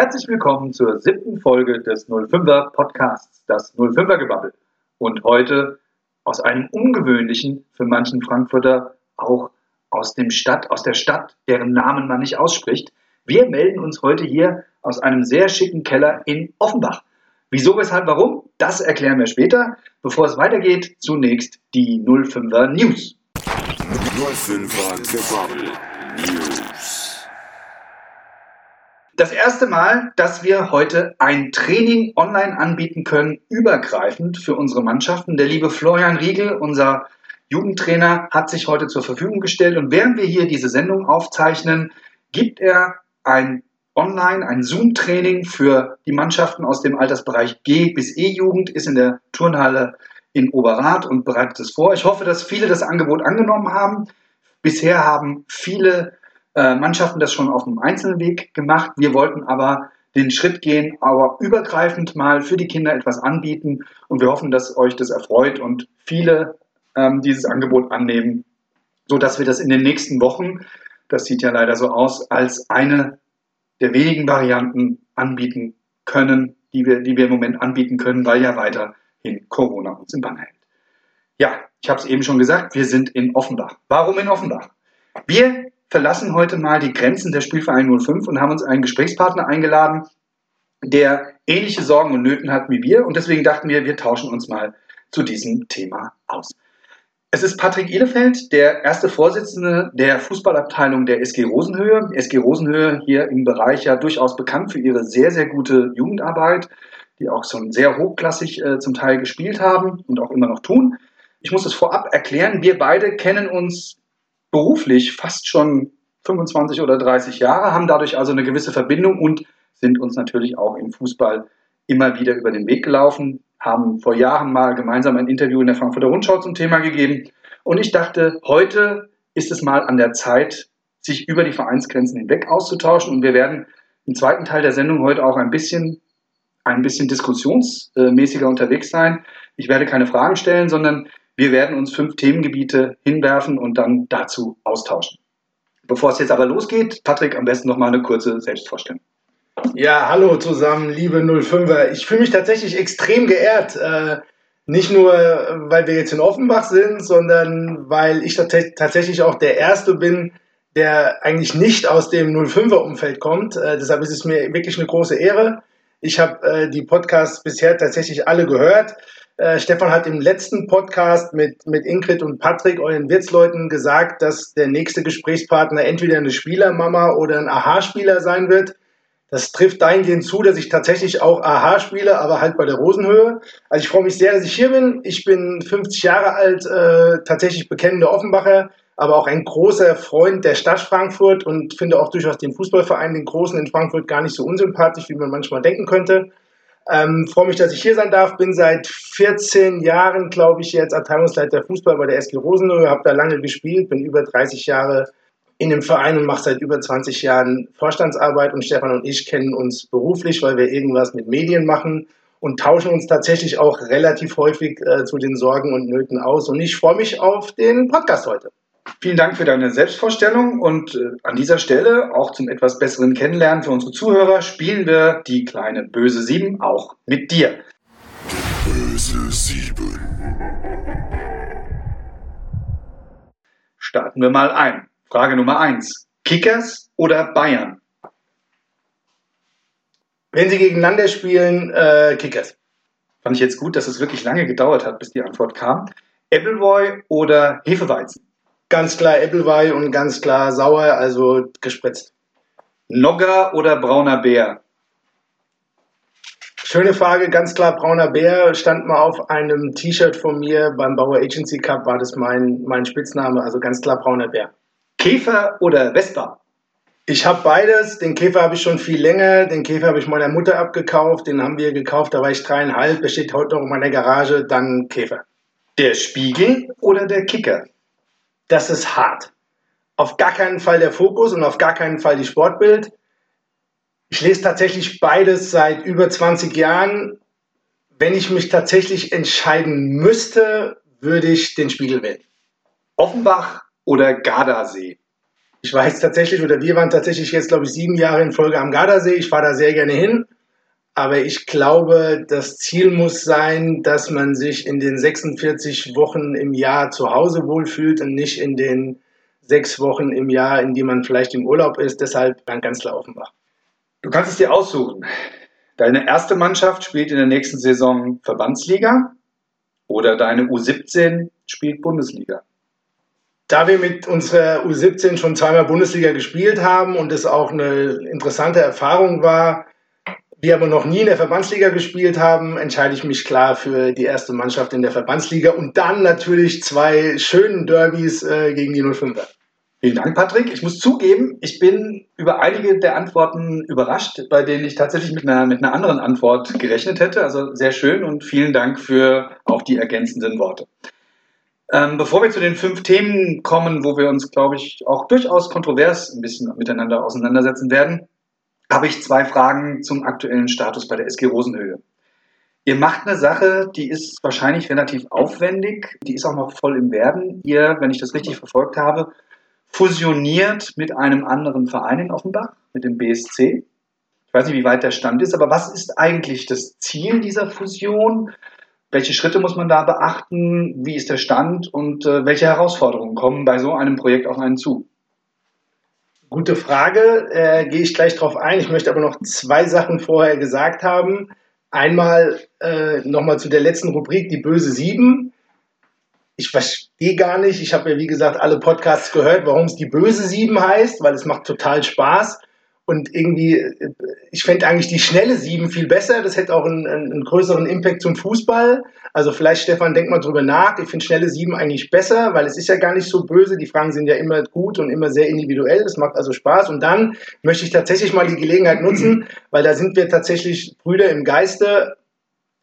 Herzlich willkommen zur siebten Folge des 05er Podcasts, das 05er Gebabbel. Und heute aus einem ungewöhnlichen, für manchen Frankfurter auch aus dem Stadt, aus der Stadt, deren Namen man nicht ausspricht. Wir melden uns heute hier aus einem sehr schicken Keller in Offenbach. Wieso, weshalb, warum? Das erklären wir später. Bevor es weitergeht, zunächst die 05er News. 05er Gebabbel News. Das erste Mal, dass wir heute ein Training online anbieten können, übergreifend für unsere Mannschaften. Der liebe Florian Riegel, unser Jugendtrainer, hat sich heute zur Verfügung gestellt und während wir hier diese Sendung aufzeichnen, gibt er ein online, ein Zoom-Training für die Mannschaften aus dem Altersbereich G bis E-Jugend, ist in der Turnhalle in Oberrat und bereitet es vor. Ich hoffe, dass viele das Angebot angenommen haben. Bisher haben viele äh, Mannschaften das schon auf einem einzelnen Weg gemacht. Wir wollten aber den Schritt gehen, aber übergreifend mal für die Kinder etwas anbieten und wir hoffen, dass euch das erfreut und viele ähm, dieses Angebot annehmen, so dass wir das in den nächsten Wochen, das sieht ja leider so aus, als eine der wenigen Varianten anbieten können, die wir, die wir im Moment anbieten können, weil ja weiterhin Corona uns im Bann hält. Ja, ich habe es eben schon gesagt, wir sind in Offenbach. Warum in Offenbach? Wir verlassen heute mal die Grenzen der Spielverein 05 und haben uns einen Gesprächspartner eingeladen, der ähnliche Sorgen und Nöten hat wie wir. Und deswegen dachten wir, wir tauschen uns mal zu diesem Thema aus. Es ist Patrick Ihlefeld, der erste Vorsitzende der Fußballabteilung der SG Rosenhöhe. SG Rosenhöhe hier im Bereich ja durchaus bekannt für ihre sehr, sehr gute Jugendarbeit, die auch schon sehr hochklassig äh, zum Teil gespielt haben und auch immer noch tun. Ich muss es vorab erklären, wir beide kennen uns beruflich fast schon 25 oder 30 Jahre, haben dadurch also eine gewisse Verbindung und sind uns natürlich auch im Fußball immer wieder über den Weg gelaufen, haben vor Jahren mal gemeinsam ein Interview in der Frankfurter Rundschau zum Thema gegeben. Und ich dachte, heute ist es mal an der Zeit, sich über die Vereinsgrenzen hinweg auszutauschen. Und wir werden im zweiten Teil der Sendung heute auch ein bisschen, ein bisschen diskussionsmäßiger unterwegs sein. Ich werde keine Fragen stellen, sondern wir werden uns fünf Themengebiete hinwerfen und dann dazu austauschen. Bevor es jetzt aber losgeht, Patrick, am besten noch mal eine kurze Selbstvorstellung. Ja, hallo zusammen, liebe 05er. Ich fühle mich tatsächlich extrem geehrt. Äh, nicht nur, weil wir jetzt in Offenbach sind, sondern weil ich tatsächlich auch der Erste bin, der eigentlich nicht aus dem 05er-Umfeld kommt. Äh, deshalb ist es mir wirklich eine große Ehre. Ich habe äh, die Podcasts bisher tatsächlich alle gehört. Äh, Stefan hat im letzten Podcast mit, mit Ingrid und Patrick, euren Wirtsleuten, gesagt, dass der nächste Gesprächspartner entweder eine Spielermama oder ein Aha-Spieler sein wird. Das trifft dahingehend zu, dass ich tatsächlich auch Aha spiele, aber halt bei der Rosenhöhe. Also ich freue mich sehr, dass ich hier bin. Ich bin 50 Jahre alt, äh, tatsächlich bekennender Offenbacher, aber auch ein großer Freund der Stadt Frankfurt und finde auch durchaus den Fußballverein, den Großen in Frankfurt, gar nicht so unsympathisch, wie man manchmal denken könnte. Ähm, freue mich, dass ich hier sein darf. Bin seit 14 Jahren, glaube ich, jetzt Abteilungsleiter Fußball bei der SG Rosenhöhe. Habe da lange gespielt, bin über 30 Jahre in dem Verein und mache seit über 20 Jahren Vorstandsarbeit. Und Stefan und ich kennen uns beruflich, weil wir irgendwas mit Medien machen und tauschen uns tatsächlich auch relativ häufig äh, zu den Sorgen und Nöten aus. Und ich freue mich auf den Podcast heute. Vielen Dank für deine Selbstvorstellung und äh, an dieser Stelle auch zum etwas besseren Kennenlernen für unsere Zuhörer spielen wir die kleine böse 7 auch mit dir. Böse 7. Starten wir mal ein. Frage Nummer 1. Kickers oder Bayern? Wenn sie gegeneinander spielen, äh, Kickers. Fand ich jetzt gut, dass es wirklich lange gedauert hat, bis die Antwort kam. Appleboy oder Hefeweizen? Ganz klar Applewei und ganz klar sauer, also gespritzt. Nogger oder brauner Bär? Schöne Frage, ganz klar brauner Bär stand mal auf einem T-Shirt von mir beim Bauer Agency Cup, war das mein, mein Spitzname, also ganz klar brauner Bär. Käfer oder Vespa? Ich habe beides. Den Käfer habe ich schon viel länger. Den Käfer habe ich meiner Mutter abgekauft. Den haben wir gekauft, da war ich dreieinhalb. Der steht heute noch in meiner Garage. Dann Käfer. Der Spiegel oder der Kicker? Das ist hart. Auf gar keinen Fall der Fokus und auf gar keinen Fall die Sportbild. Ich lese tatsächlich beides seit über 20 Jahren. Wenn ich mich tatsächlich entscheiden müsste, würde ich den Spiegel wählen. Offenbach oder Gardasee? Ich jetzt tatsächlich, oder wir waren tatsächlich jetzt, glaube ich, sieben Jahre in Folge am Gardasee. Ich fahre da sehr gerne hin. Aber ich glaube, das Ziel muss sein, dass man sich in den 46 Wochen im Jahr zu Hause wohlfühlt und nicht in den sechs Wochen im Jahr, in die man vielleicht im Urlaub ist. Deshalb dann ganz klar Offenbach. Du kannst es dir aussuchen. Deine erste Mannschaft spielt in der nächsten Saison Verbandsliga oder deine U17 spielt Bundesliga. Da wir mit unserer U17 schon zweimal Bundesliga gespielt haben und es auch eine interessante Erfahrung war, wir aber noch nie in der Verbandsliga gespielt haben, entscheide ich mich klar für die erste Mannschaft in der Verbandsliga und dann natürlich zwei schönen Derbys äh, gegen die 05er. Vielen Dank, Patrick. Ich muss zugeben, ich bin über einige der Antworten überrascht, bei denen ich tatsächlich mit einer, mit einer anderen Antwort gerechnet hätte. Also sehr schön und vielen Dank für auch die ergänzenden Worte. Ähm, bevor wir zu den fünf Themen kommen, wo wir uns, glaube ich, auch durchaus kontrovers ein bisschen miteinander auseinandersetzen werden, habe ich zwei Fragen zum aktuellen Status bei der SG Rosenhöhe. Ihr macht eine Sache, die ist wahrscheinlich relativ aufwendig, die ist auch noch voll im Werden. Ihr, wenn ich das richtig verfolgt habe, fusioniert mit einem anderen Verein in Offenbach, mit dem BSC. Ich weiß nicht, wie weit der Stand ist, aber was ist eigentlich das Ziel dieser Fusion? Welche Schritte muss man da beachten? Wie ist der Stand und äh, welche Herausforderungen kommen bei so einem Projekt auf einen zu? Gute Frage, äh, gehe ich gleich drauf ein. Ich möchte aber noch zwei Sachen vorher gesagt haben. Einmal äh, nochmal zu der letzten Rubrik, die böse Sieben ich verstehe gar nicht, ich habe ja wie gesagt alle Podcasts gehört, warum es die böse Sieben heißt, weil es macht total Spaß. Und irgendwie, ich fände eigentlich die schnelle Sieben viel besser. Das hätte auch einen, einen, größeren Impact zum Fußball. Also vielleicht, Stefan, denk mal drüber nach. Ich finde schnelle Sieben eigentlich besser, weil es ist ja gar nicht so böse. Die Fragen sind ja immer gut und immer sehr individuell. Das macht also Spaß. Und dann möchte ich tatsächlich mal die Gelegenheit nutzen, weil da sind wir tatsächlich Brüder im Geiste.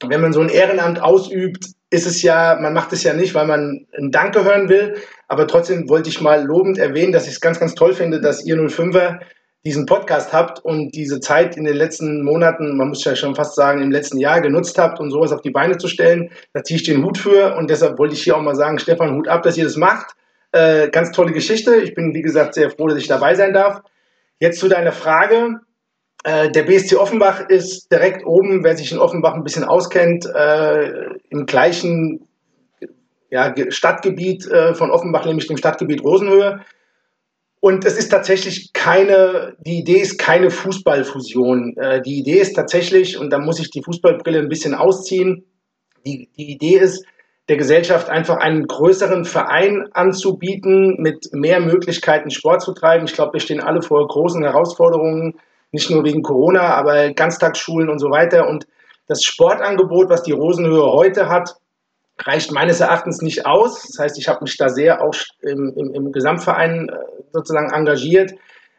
Wenn man so ein Ehrenamt ausübt, ist es ja, man macht es ja nicht, weil man ein Danke hören will, aber trotzdem wollte ich mal lobend erwähnen, dass ich es ganz, ganz toll finde, dass ihr 05er diesen Podcast habt und diese Zeit in den letzten Monaten, man muss ja schon fast sagen, im letzten Jahr genutzt habt, um sowas auf die Beine zu stellen. Da ziehe ich den Hut für und deshalb wollte ich hier auch mal sagen, Stefan, Hut ab, dass ihr das macht. Äh, ganz tolle Geschichte. Ich bin, wie gesagt, sehr froh, dass ich dabei sein darf. Jetzt zu deiner Frage. Äh, der BSC Offenbach ist direkt oben, wer sich in Offenbach ein bisschen auskennt, äh, im gleichen ja, Stadtgebiet äh, von Offenbach, nämlich dem Stadtgebiet Rosenhöhe. Und es ist tatsächlich keine, die Idee ist keine Fußballfusion. Äh, die Idee ist tatsächlich, und da muss ich die Fußballbrille ein bisschen ausziehen, die, die Idee ist, der Gesellschaft einfach einen größeren Verein anzubieten, mit mehr Möglichkeiten Sport zu treiben. Ich glaube, wir stehen alle vor großen Herausforderungen nicht nur wegen Corona, aber Ganztagsschulen und so weiter. Und das Sportangebot, was die Rosenhöhe heute hat, reicht meines Erachtens nicht aus. Das heißt, ich habe mich da sehr auch im, im, im Gesamtverein äh, sozusagen engagiert.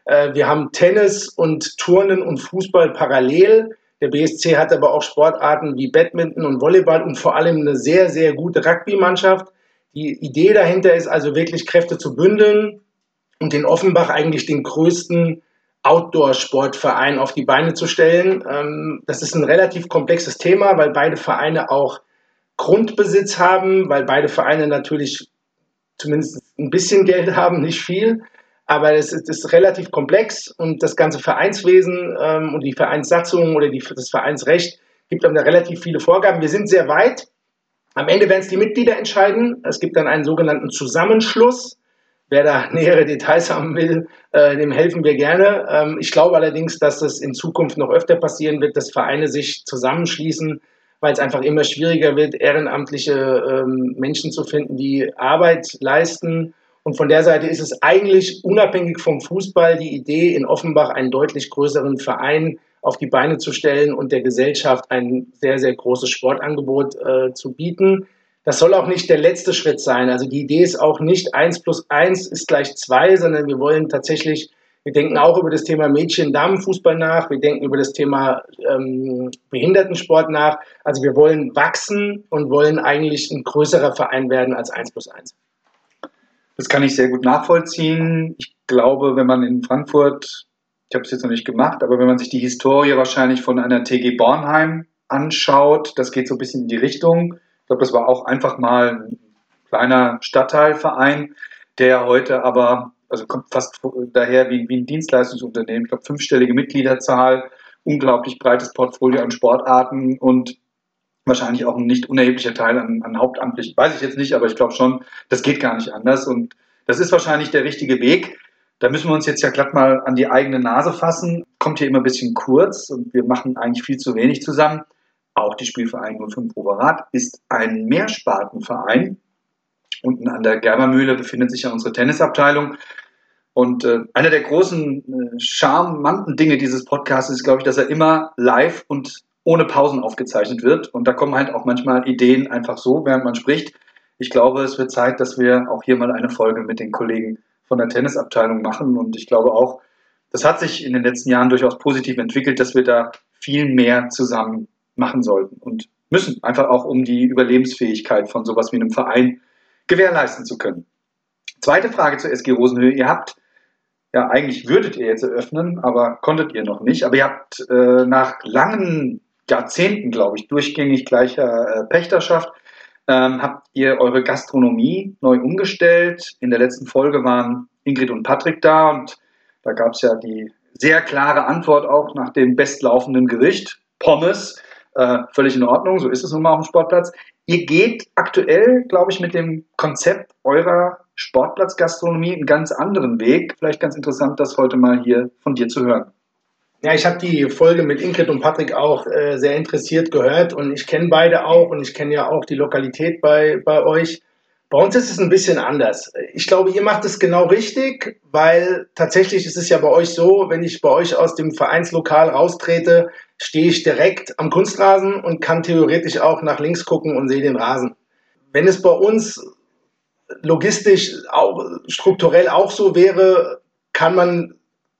Äh, wir haben Tennis und Turnen und Fußball parallel. Der BSC hat aber auch Sportarten wie Badminton und Volleyball und vor allem eine sehr, sehr gute Rugby-Mannschaft. Die Idee dahinter ist also wirklich Kräfte zu bündeln und in Offenbach eigentlich den größten Outdoor-Sportverein auf die Beine zu stellen. Ähm, das ist ein relativ komplexes Thema, weil beide Vereine auch Grundbesitz haben, weil beide Vereine natürlich zumindest ein bisschen Geld haben, nicht viel. Aber es ist, relativ komplex und das ganze Vereinswesen ähm, und die Vereinssatzung oder die, das Vereinsrecht gibt dann da relativ viele Vorgaben. Wir sind sehr weit. Am Ende werden es die Mitglieder entscheiden. Es gibt dann einen sogenannten Zusammenschluss. Wer da nähere Details haben will, äh, dem helfen wir gerne. Ähm, ich glaube allerdings, dass es in Zukunft noch öfter passieren wird, dass Vereine sich zusammenschließen, weil es einfach immer schwieriger wird, ehrenamtliche ähm, Menschen zu finden, die Arbeit leisten. Und von der Seite ist es eigentlich unabhängig vom Fußball die Idee, in Offenbach einen deutlich größeren Verein auf die Beine zu stellen und der Gesellschaft ein sehr, sehr großes Sportangebot äh, zu bieten. Das soll auch nicht der letzte Schritt sein. Also die Idee ist auch nicht eins plus eins ist gleich zwei, sondern wir wollen tatsächlich, wir denken auch über das Thema Mädchen-Damen-Fußball nach, wir denken über das Thema ähm, Behindertensport nach. Also wir wollen wachsen und wollen eigentlich ein größerer Verein werden als eins plus eins. Das kann ich sehr gut nachvollziehen. Ich glaube, wenn man in Frankfurt, ich habe es jetzt noch nicht gemacht, aber wenn man sich die Historie wahrscheinlich von einer TG Bornheim anschaut, das geht so ein bisschen in die Richtung ich glaube, das war auch einfach mal ein kleiner Stadtteilverein, der heute aber also kommt fast daher wie, wie ein Dienstleistungsunternehmen. Ich glaube, fünfstellige Mitgliederzahl, unglaublich breites Portfolio an Sportarten und wahrscheinlich auch ein nicht unerheblicher Teil an, an hauptamtlichen. Weiß ich jetzt nicht, aber ich glaube schon, das geht gar nicht anders. Und das ist wahrscheinlich der richtige Weg. Da müssen wir uns jetzt ja glatt mal an die eigene Nase fassen. Kommt hier immer ein bisschen kurz und wir machen eigentlich viel zu wenig zusammen. Auch die Spielvereinigung 05 Oberrat ist ein Mehrspartenverein. Unten an der Gerbermühle befindet sich ja unsere Tennisabteilung. Und äh, einer der großen, äh, charmanten Dinge dieses Podcasts ist, glaube ich, dass er immer live und ohne Pausen aufgezeichnet wird. Und da kommen halt auch manchmal Ideen einfach so, während man spricht. Ich glaube, es wird Zeit, dass wir auch hier mal eine Folge mit den Kollegen von der Tennisabteilung machen. Und ich glaube auch, das hat sich in den letzten Jahren durchaus positiv entwickelt, dass wir da viel mehr zusammen machen sollten und müssen, einfach auch um die Überlebensfähigkeit von sowas wie einem Verein gewährleisten zu können. Zweite Frage zur SG Rosenhöhe. Ihr habt, ja, eigentlich würdet ihr jetzt eröffnen, aber konntet ihr noch nicht. Aber ihr habt äh, nach langen Jahrzehnten, glaube ich, durchgängig gleicher äh, Pächterschaft, ähm, habt ihr eure Gastronomie neu umgestellt. In der letzten Folge waren Ingrid und Patrick da und da gab es ja die sehr klare Antwort auch nach dem bestlaufenden Gericht, Pommes. Äh, völlig in Ordnung, so ist es nun mal auf dem Sportplatz. Ihr geht aktuell, glaube ich, mit dem Konzept eurer Sportplatzgastronomie einen ganz anderen Weg. Vielleicht ganz interessant, das heute mal hier von dir zu hören. Ja, ich habe die Folge mit Ingrid und Patrick auch äh, sehr interessiert gehört und ich kenne beide auch und ich kenne ja auch die Lokalität bei, bei euch. Bei uns ist es ein bisschen anders. Ich glaube, ihr macht es genau richtig, weil tatsächlich ist es ja bei euch so, wenn ich bei euch aus dem Vereinslokal raustrete, stehe ich direkt am Kunstrasen und kann theoretisch auch nach links gucken und sehe den Rasen. Wenn es bei uns logistisch auch strukturell auch so wäre, kann man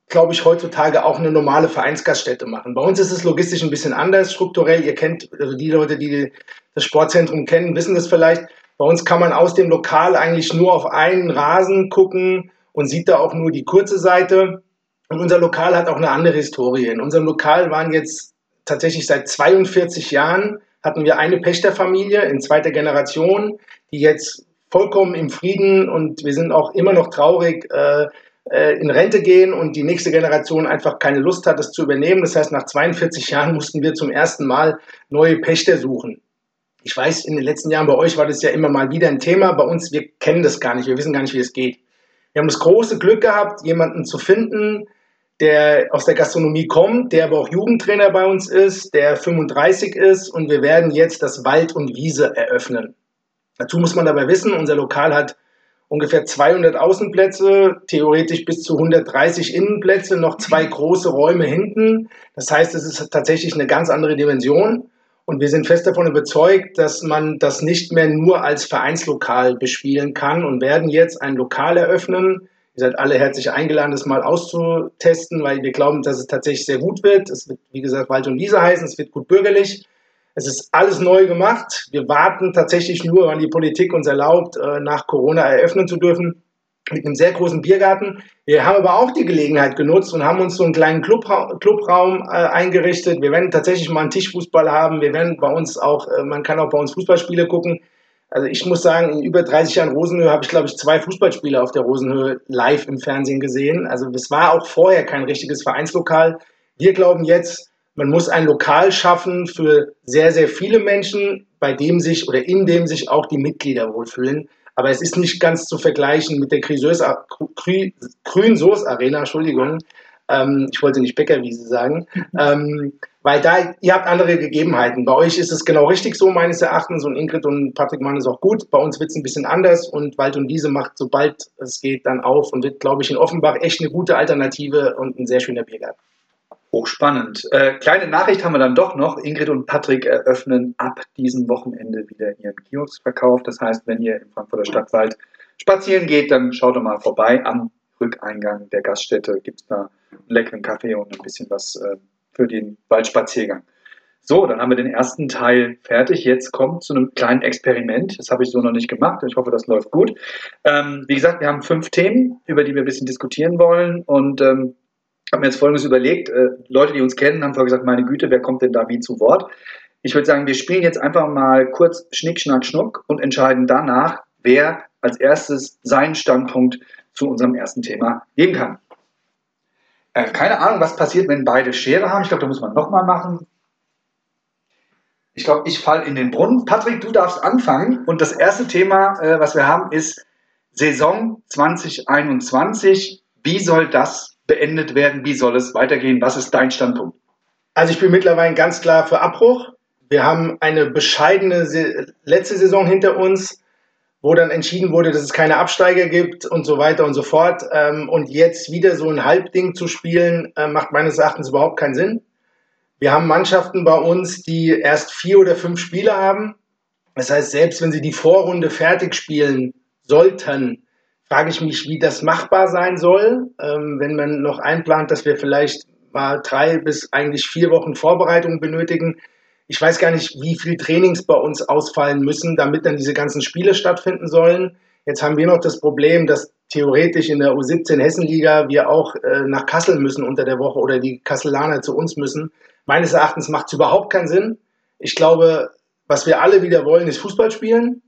glaube ich, heutzutage auch eine normale Vereinsgaststätte machen. Bei uns ist es logistisch ein bisschen anders, strukturell. Ihr kennt, also die Leute, die das Sportzentrum kennen, wissen das vielleicht. Bei uns kann man aus dem Lokal eigentlich nur auf einen Rasen gucken und sieht da auch nur die kurze Seite. Und unser Lokal hat auch eine andere Historie. In unserem Lokal waren jetzt tatsächlich seit 42 Jahren hatten wir eine Pächterfamilie in zweiter Generation, die jetzt vollkommen im Frieden und wir sind auch immer noch traurig, äh, äh, in Rente gehen und die nächste Generation einfach keine Lust hat, das zu übernehmen. Das heißt, nach 42 Jahren mussten wir zum ersten Mal neue Pächter suchen. Ich weiß, in den letzten Jahren bei euch war das ja immer mal wieder ein Thema. Bei uns, wir kennen das gar nicht. Wir wissen gar nicht, wie es geht. Wir haben das große Glück gehabt, jemanden zu finden, der aus der Gastronomie kommt, der aber auch Jugendtrainer bei uns ist, der 35 ist und wir werden jetzt das Wald und Wiese eröffnen. Dazu muss man dabei wissen, unser Lokal hat ungefähr 200 Außenplätze, theoretisch bis zu 130 Innenplätze, noch zwei große Räume hinten. Das heißt, es ist tatsächlich eine ganz andere Dimension. Und wir sind fest davon überzeugt, dass man das nicht mehr nur als Vereinslokal bespielen kann und werden jetzt ein Lokal eröffnen. Ihr seid alle herzlich eingeladen, das mal auszutesten, weil wir glauben, dass es tatsächlich sehr gut wird. Es wird, wie gesagt, Wald und Wiese heißen, es wird gut bürgerlich. Es ist alles neu gemacht. Wir warten tatsächlich nur, wann die Politik uns erlaubt, äh, nach Corona eröffnen zu dürfen mit einem sehr großen Biergarten. Wir haben aber auch die Gelegenheit genutzt und haben uns so einen kleinen Clubra Clubraum äh, eingerichtet. Wir werden tatsächlich mal einen Tischfußball haben. Wir werden bei uns auch, äh, man kann auch bei uns Fußballspiele gucken. Also ich muss sagen, in über 30 Jahren Rosenhöhe habe ich, glaube ich, zwei Fußballspiele auf der Rosenhöhe live im Fernsehen gesehen. Also es war auch vorher kein richtiges Vereinslokal. Wir glauben jetzt, man muss ein Lokal schaffen für sehr, sehr viele Menschen, bei dem sich oder in dem sich auch die Mitglieder wohlfühlen. Aber es ist nicht ganz zu vergleichen mit der Grün-Soße Arena, Entschuldigung. Ähm, ich wollte nicht Bäckerwiese sagen. ähm, weil da, ihr habt andere Gegebenheiten. Bei euch ist es genau richtig so, meines Erachtens. Und Ingrid und Patrick machen es auch gut. Bei uns wird es ein bisschen anders. Und Wald und Wiese macht, sobald es geht, dann auf und wird, glaube ich, in Offenbach echt eine gute Alternative und ein sehr schöner Biergarten. Hochspannend. Äh, kleine Nachricht haben wir dann doch noch. Ingrid und Patrick eröffnen ab diesem Wochenende wieder ihren Kioskverkauf. Das heißt, wenn ihr im Frankfurter Stadtwald spazieren geht, dann schaut doch mal vorbei. Am Rückeingang der Gaststätte gibt es da einen leckeren Kaffee und ein bisschen was äh, für den Waldspaziergang. So, dann haben wir den ersten Teil fertig. Jetzt kommt zu einem kleinen Experiment. Das habe ich so noch nicht gemacht. Ich hoffe, das läuft gut. Ähm, wie gesagt, wir haben fünf Themen, über die wir ein bisschen diskutieren wollen. Und ähm, habe mir jetzt Folgendes überlegt. Äh, Leute, die uns kennen, haben vorher gesagt, meine Güte, wer kommt denn da wie zu Wort? Ich würde sagen, wir spielen jetzt einfach mal kurz Schnick, Schnack, Schnuck und entscheiden danach, wer als erstes seinen Standpunkt zu unserem ersten Thema gehen kann. Äh, keine Ahnung, was passiert, wenn beide Schere haben. Ich glaube, da muss man nochmal machen. Ich glaube, ich falle in den Brunnen. Patrick, du darfst anfangen. Und das erste Thema, äh, was wir haben, ist Saison 2021. Wie soll das beendet werden? Wie soll es weitergehen? Was ist dein Standpunkt? Also ich bin mittlerweile ganz klar für Abbruch. Wir haben eine bescheidene letzte Saison hinter uns wo dann entschieden wurde, dass es keine Absteiger gibt und so weiter und so fort. Ähm, und jetzt wieder so ein Halbding zu spielen, äh, macht meines Erachtens überhaupt keinen Sinn. Wir haben Mannschaften bei uns, die erst vier oder fünf Spiele haben. Das heißt, selbst wenn sie die Vorrunde fertig spielen sollten, frage ich mich, wie das machbar sein soll, ähm, wenn man noch einplant, dass wir vielleicht mal drei bis eigentlich vier Wochen Vorbereitung benötigen ich weiß gar nicht, wie viel Trainings bei uns ausfallen müssen, damit dann diese ganzen Spiele stattfinden sollen. Jetzt haben wir noch das Problem, dass theoretisch in der U17 Hessenliga wir auch äh, nach Kassel müssen unter der Woche oder die Kasselaner zu uns müssen. Meines Erachtens macht es überhaupt keinen Sinn. Ich glaube, was wir alle wieder wollen, ist Fußball spielen.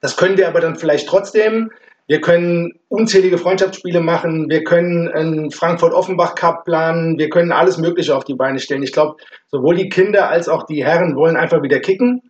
Das können wir aber dann vielleicht trotzdem. Wir können unzählige Freundschaftsspiele machen. Wir können einen Frankfurt-Offenbach Cup planen. Wir können alles Mögliche auf die Beine stellen. Ich glaube, sowohl die Kinder als auch die Herren wollen einfach wieder kicken.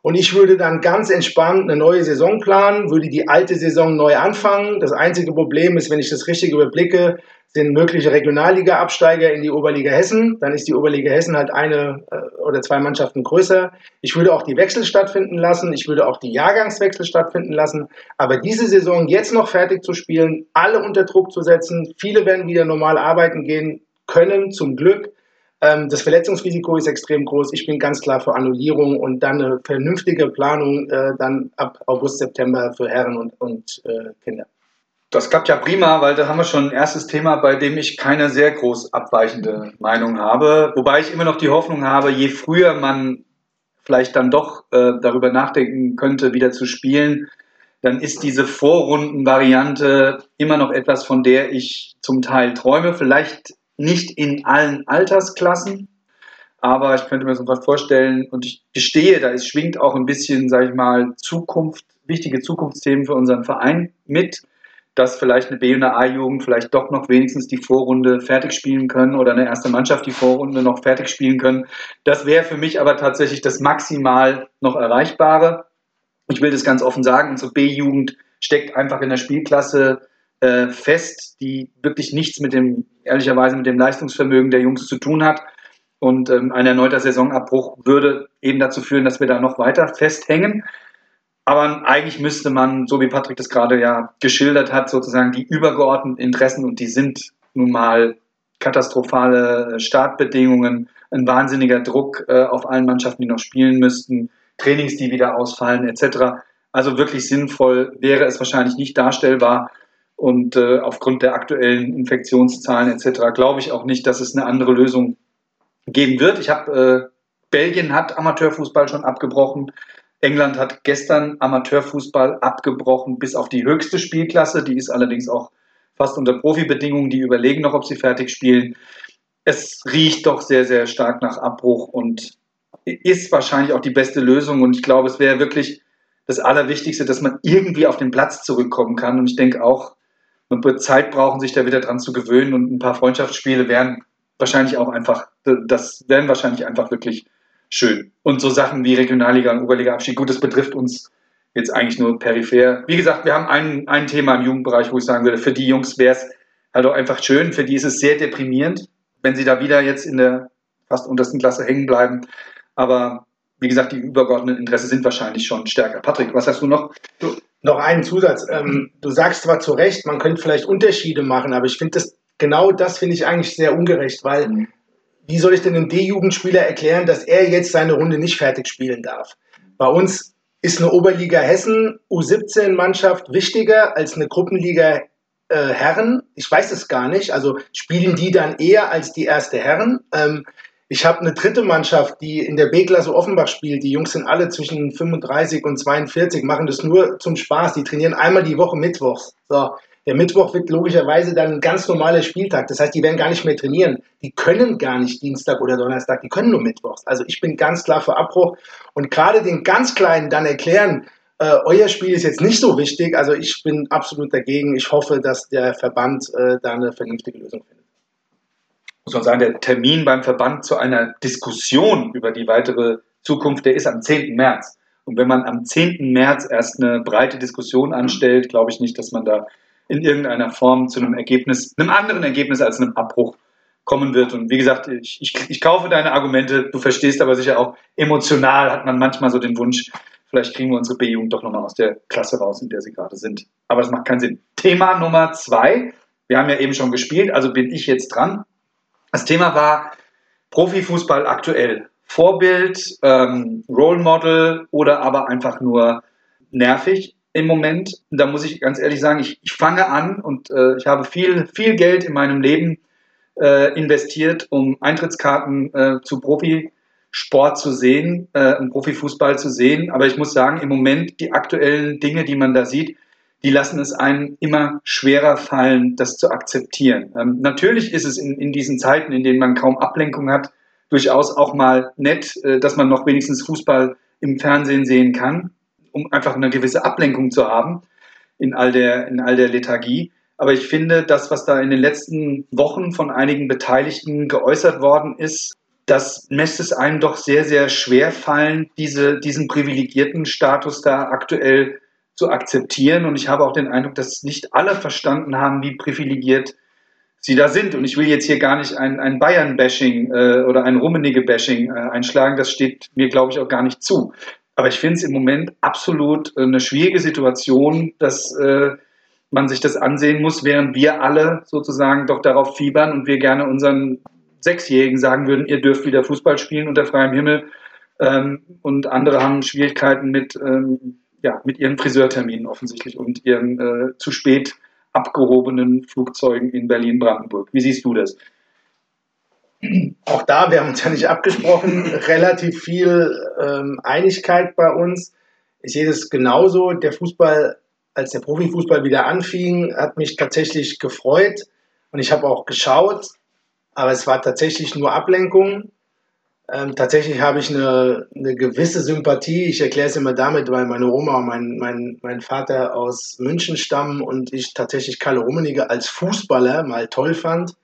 Und ich würde dann ganz entspannt eine neue Saison planen, würde die alte Saison neu anfangen. Das einzige Problem ist, wenn ich das richtig überblicke, sind mögliche Regionalliga-Absteiger in die Oberliga Hessen. Dann ist die Oberliga Hessen halt eine äh, oder zwei Mannschaften größer. Ich würde auch die Wechsel stattfinden lassen. Ich würde auch die Jahrgangswechsel stattfinden lassen. Aber diese Saison jetzt noch fertig zu spielen, alle unter Druck zu setzen, viele werden wieder normal arbeiten gehen können, zum Glück. Ähm, das Verletzungsrisiko ist extrem groß. Ich bin ganz klar für Annullierung und dann eine vernünftige Planung äh, dann ab August, September für Herren und, und äh, Kinder. Das klappt ja prima, weil da haben wir schon ein erstes Thema, bei dem ich keine sehr groß abweichende Meinung habe. Wobei ich immer noch die Hoffnung habe, je früher man vielleicht dann doch äh, darüber nachdenken könnte, wieder zu spielen, dann ist diese Vorrundenvariante immer noch etwas, von der ich zum Teil träume. Vielleicht nicht in allen Altersklassen, aber ich könnte mir so was vorstellen und ich gestehe, da ist, schwingt auch ein bisschen, sage ich mal, Zukunft, wichtige Zukunftsthemen für unseren Verein mit dass vielleicht eine B- und eine A-Jugend vielleicht doch noch wenigstens die Vorrunde fertig spielen können oder eine erste Mannschaft die Vorrunde noch fertig spielen können. Das wäre für mich aber tatsächlich das maximal noch Erreichbare. Ich will das ganz offen sagen, unsere B-Jugend steckt einfach in der Spielklasse äh, fest, die wirklich nichts mit dem, ehrlicherweise mit dem Leistungsvermögen der Jungs zu tun hat. Und ähm, ein erneuter Saisonabbruch würde eben dazu führen, dass wir da noch weiter festhängen. Aber eigentlich müsste man, so wie Patrick das gerade ja geschildert hat, sozusagen die übergeordneten Interessen, und die sind nun mal katastrophale Startbedingungen, ein wahnsinniger Druck äh, auf allen Mannschaften, die noch spielen müssten, Trainings, die wieder ausfallen, etc. Also wirklich sinnvoll wäre es wahrscheinlich nicht darstellbar. Und äh, aufgrund der aktuellen Infektionszahlen etc. glaube ich auch nicht, dass es eine andere Lösung geben wird. Ich habe äh, Belgien hat Amateurfußball schon abgebrochen. England hat gestern Amateurfußball abgebrochen bis auf die höchste Spielklasse. Die ist allerdings auch fast unter Profibedingungen. Die überlegen noch, ob sie fertig spielen. Es riecht doch sehr, sehr stark nach Abbruch und ist wahrscheinlich auch die beste Lösung. Und ich glaube, es wäre wirklich das Allerwichtigste, dass man irgendwie auf den Platz zurückkommen kann. Und ich denke auch, man wird Zeit brauchen, sich da wieder dran zu gewöhnen. Und ein paar Freundschaftsspiele wären wahrscheinlich auch einfach, das wären wahrscheinlich einfach wirklich schön. Und so Sachen wie Regionalliga und Oberliga-Abstieg, gut, das betrifft uns jetzt eigentlich nur peripher. Wie gesagt, wir haben ein, ein Thema im Jugendbereich, wo ich sagen würde, für die Jungs wäre es halt auch einfach schön, für die ist es sehr deprimierend, wenn sie da wieder jetzt in der fast untersten Klasse hängen bleiben. Aber wie gesagt, die übergeordneten Interesse sind wahrscheinlich schon stärker. Patrick, was hast du noch? Du, noch einen Zusatz. Ähm, du sagst zwar zu Recht, man könnte vielleicht Unterschiede machen, aber ich finde das genau das finde ich eigentlich sehr ungerecht, weil mhm wie soll ich denn einem D-Jugendspieler erklären, dass er jetzt seine Runde nicht fertig spielen darf? Bei uns ist eine Oberliga Hessen U17-Mannschaft wichtiger als eine Gruppenliga äh, Herren. Ich weiß es gar nicht. Also spielen die dann eher als die erste Herren? Ähm, ich habe eine dritte Mannschaft, die in der B-Klasse Offenbach spielt. Die Jungs sind alle zwischen 35 und 42, machen das nur zum Spaß. Die trainieren einmal die Woche mittwochs. So, der Mittwoch wird logischerweise dann ein ganz normaler Spieltag. Das heißt, die werden gar nicht mehr trainieren. Die können gar nicht Dienstag oder Donnerstag, die können nur Mittwochs. Also ich bin ganz klar für Abbruch und gerade den ganz Kleinen dann erklären, äh, euer Spiel ist jetzt nicht so wichtig. Also ich bin absolut dagegen. Ich hoffe, dass der Verband äh, da eine vernünftige Lösung findet. Muss man sagen, der Termin beim Verband zu einer Diskussion über die weitere Zukunft, der ist am 10. März. Und wenn man am 10. März erst eine breite Diskussion anstellt, glaube ich nicht, dass man da in irgendeiner Form zu einem Ergebnis, einem anderen Ergebnis als einem Abbruch kommen wird. Und wie gesagt, ich, ich, ich kaufe deine Argumente, du verstehst aber sicher auch, emotional hat man manchmal so den Wunsch, vielleicht kriegen wir unsere B-Jugend doch nochmal aus der Klasse raus, in der sie gerade sind. Aber das macht keinen Sinn. Thema Nummer zwei, wir haben ja eben schon gespielt, also bin ich jetzt dran. Das Thema war Profifußball aktuell. Vorbild, ähm, Role Model oder aber einfach nur nervig im Moment. Da muss ich ganz ehrlich sagen, ich, ich fange an und äh, ich habe viel, viel Geld in meinem Leben äh, investiert, um Eintrittskarten äh, zu Profisport zu sehen, äh, um Profifußball zu sehen. Aber ich muss sagen, im Moment die aktuellen Dinge, die man da sieht, die lassen es einem immer schwerer fallen, das zu akzeptieren. Ähm, natürlich ist es in, in diesen Zeiten, in denen man kaum Ablenkung hat, durchaus auch mal nett, äh, dass man noch wenigstens Fußball im Fernsehen sehen kann, um einfach eine gewisse Ablenkung zu haben in all der, in all der Lethargie. Aber ich finde, das, was da in den letzten Wochen von einigen Beteiligten geäußert worden ist, das lässt es einem doch sehr, sehr schwer fallen, diese, diesen privilegierten Status da aktuell zu akzeptieren. Und ich habe auch den Eindruck, dass nicht alle verstanden haben, wie privilegiert sie da sind. Und ich will jetzt hier gar nicht ein, ein Bayern-Bashing äh, oder ein Rummenige-Bashing äh, einschlagen. Das steht mir, glaube ich, auch gar nicht zu. Aber ich finde es im Moment absolut äh, eine schwierige Situation, dass äh, man sich das ansehen muss, während wir alle sozusagen doch darauf fiebern und wir gerne unseren Sechsjährigen sagen würden, ihr dürft wieder Fußball spielen unter freiem Himmel. Ähm, und andere haben Schwierigkeiten mit, ähm, ja, mit ihren Friseurterminen offensichtlich und ihren äh, zu spät abgehobenen Flugzeugen in Berlin-Brandenburg. Wie siehst du das? Auch da, wir haben uns ja nicht abgesprochen, relativ viel ähm, Einigkeit bei uns. Ich sehe das genauso. Der Fußball, als der Profifußball wieder anfing, hat mich tatsächlich gefreut und ich habe auch geschaut, aber es war tatsächlich nur Ablenkung. Ähm, tatsächlich habe ich eine, eine gewisse Sympathie. Ich erkläre es immer damit, weil meine Oma und mein, mein, mein Vater aus München stammen und ich tatsächlich Kalle Rummenigge als Fußballer mal toll fand,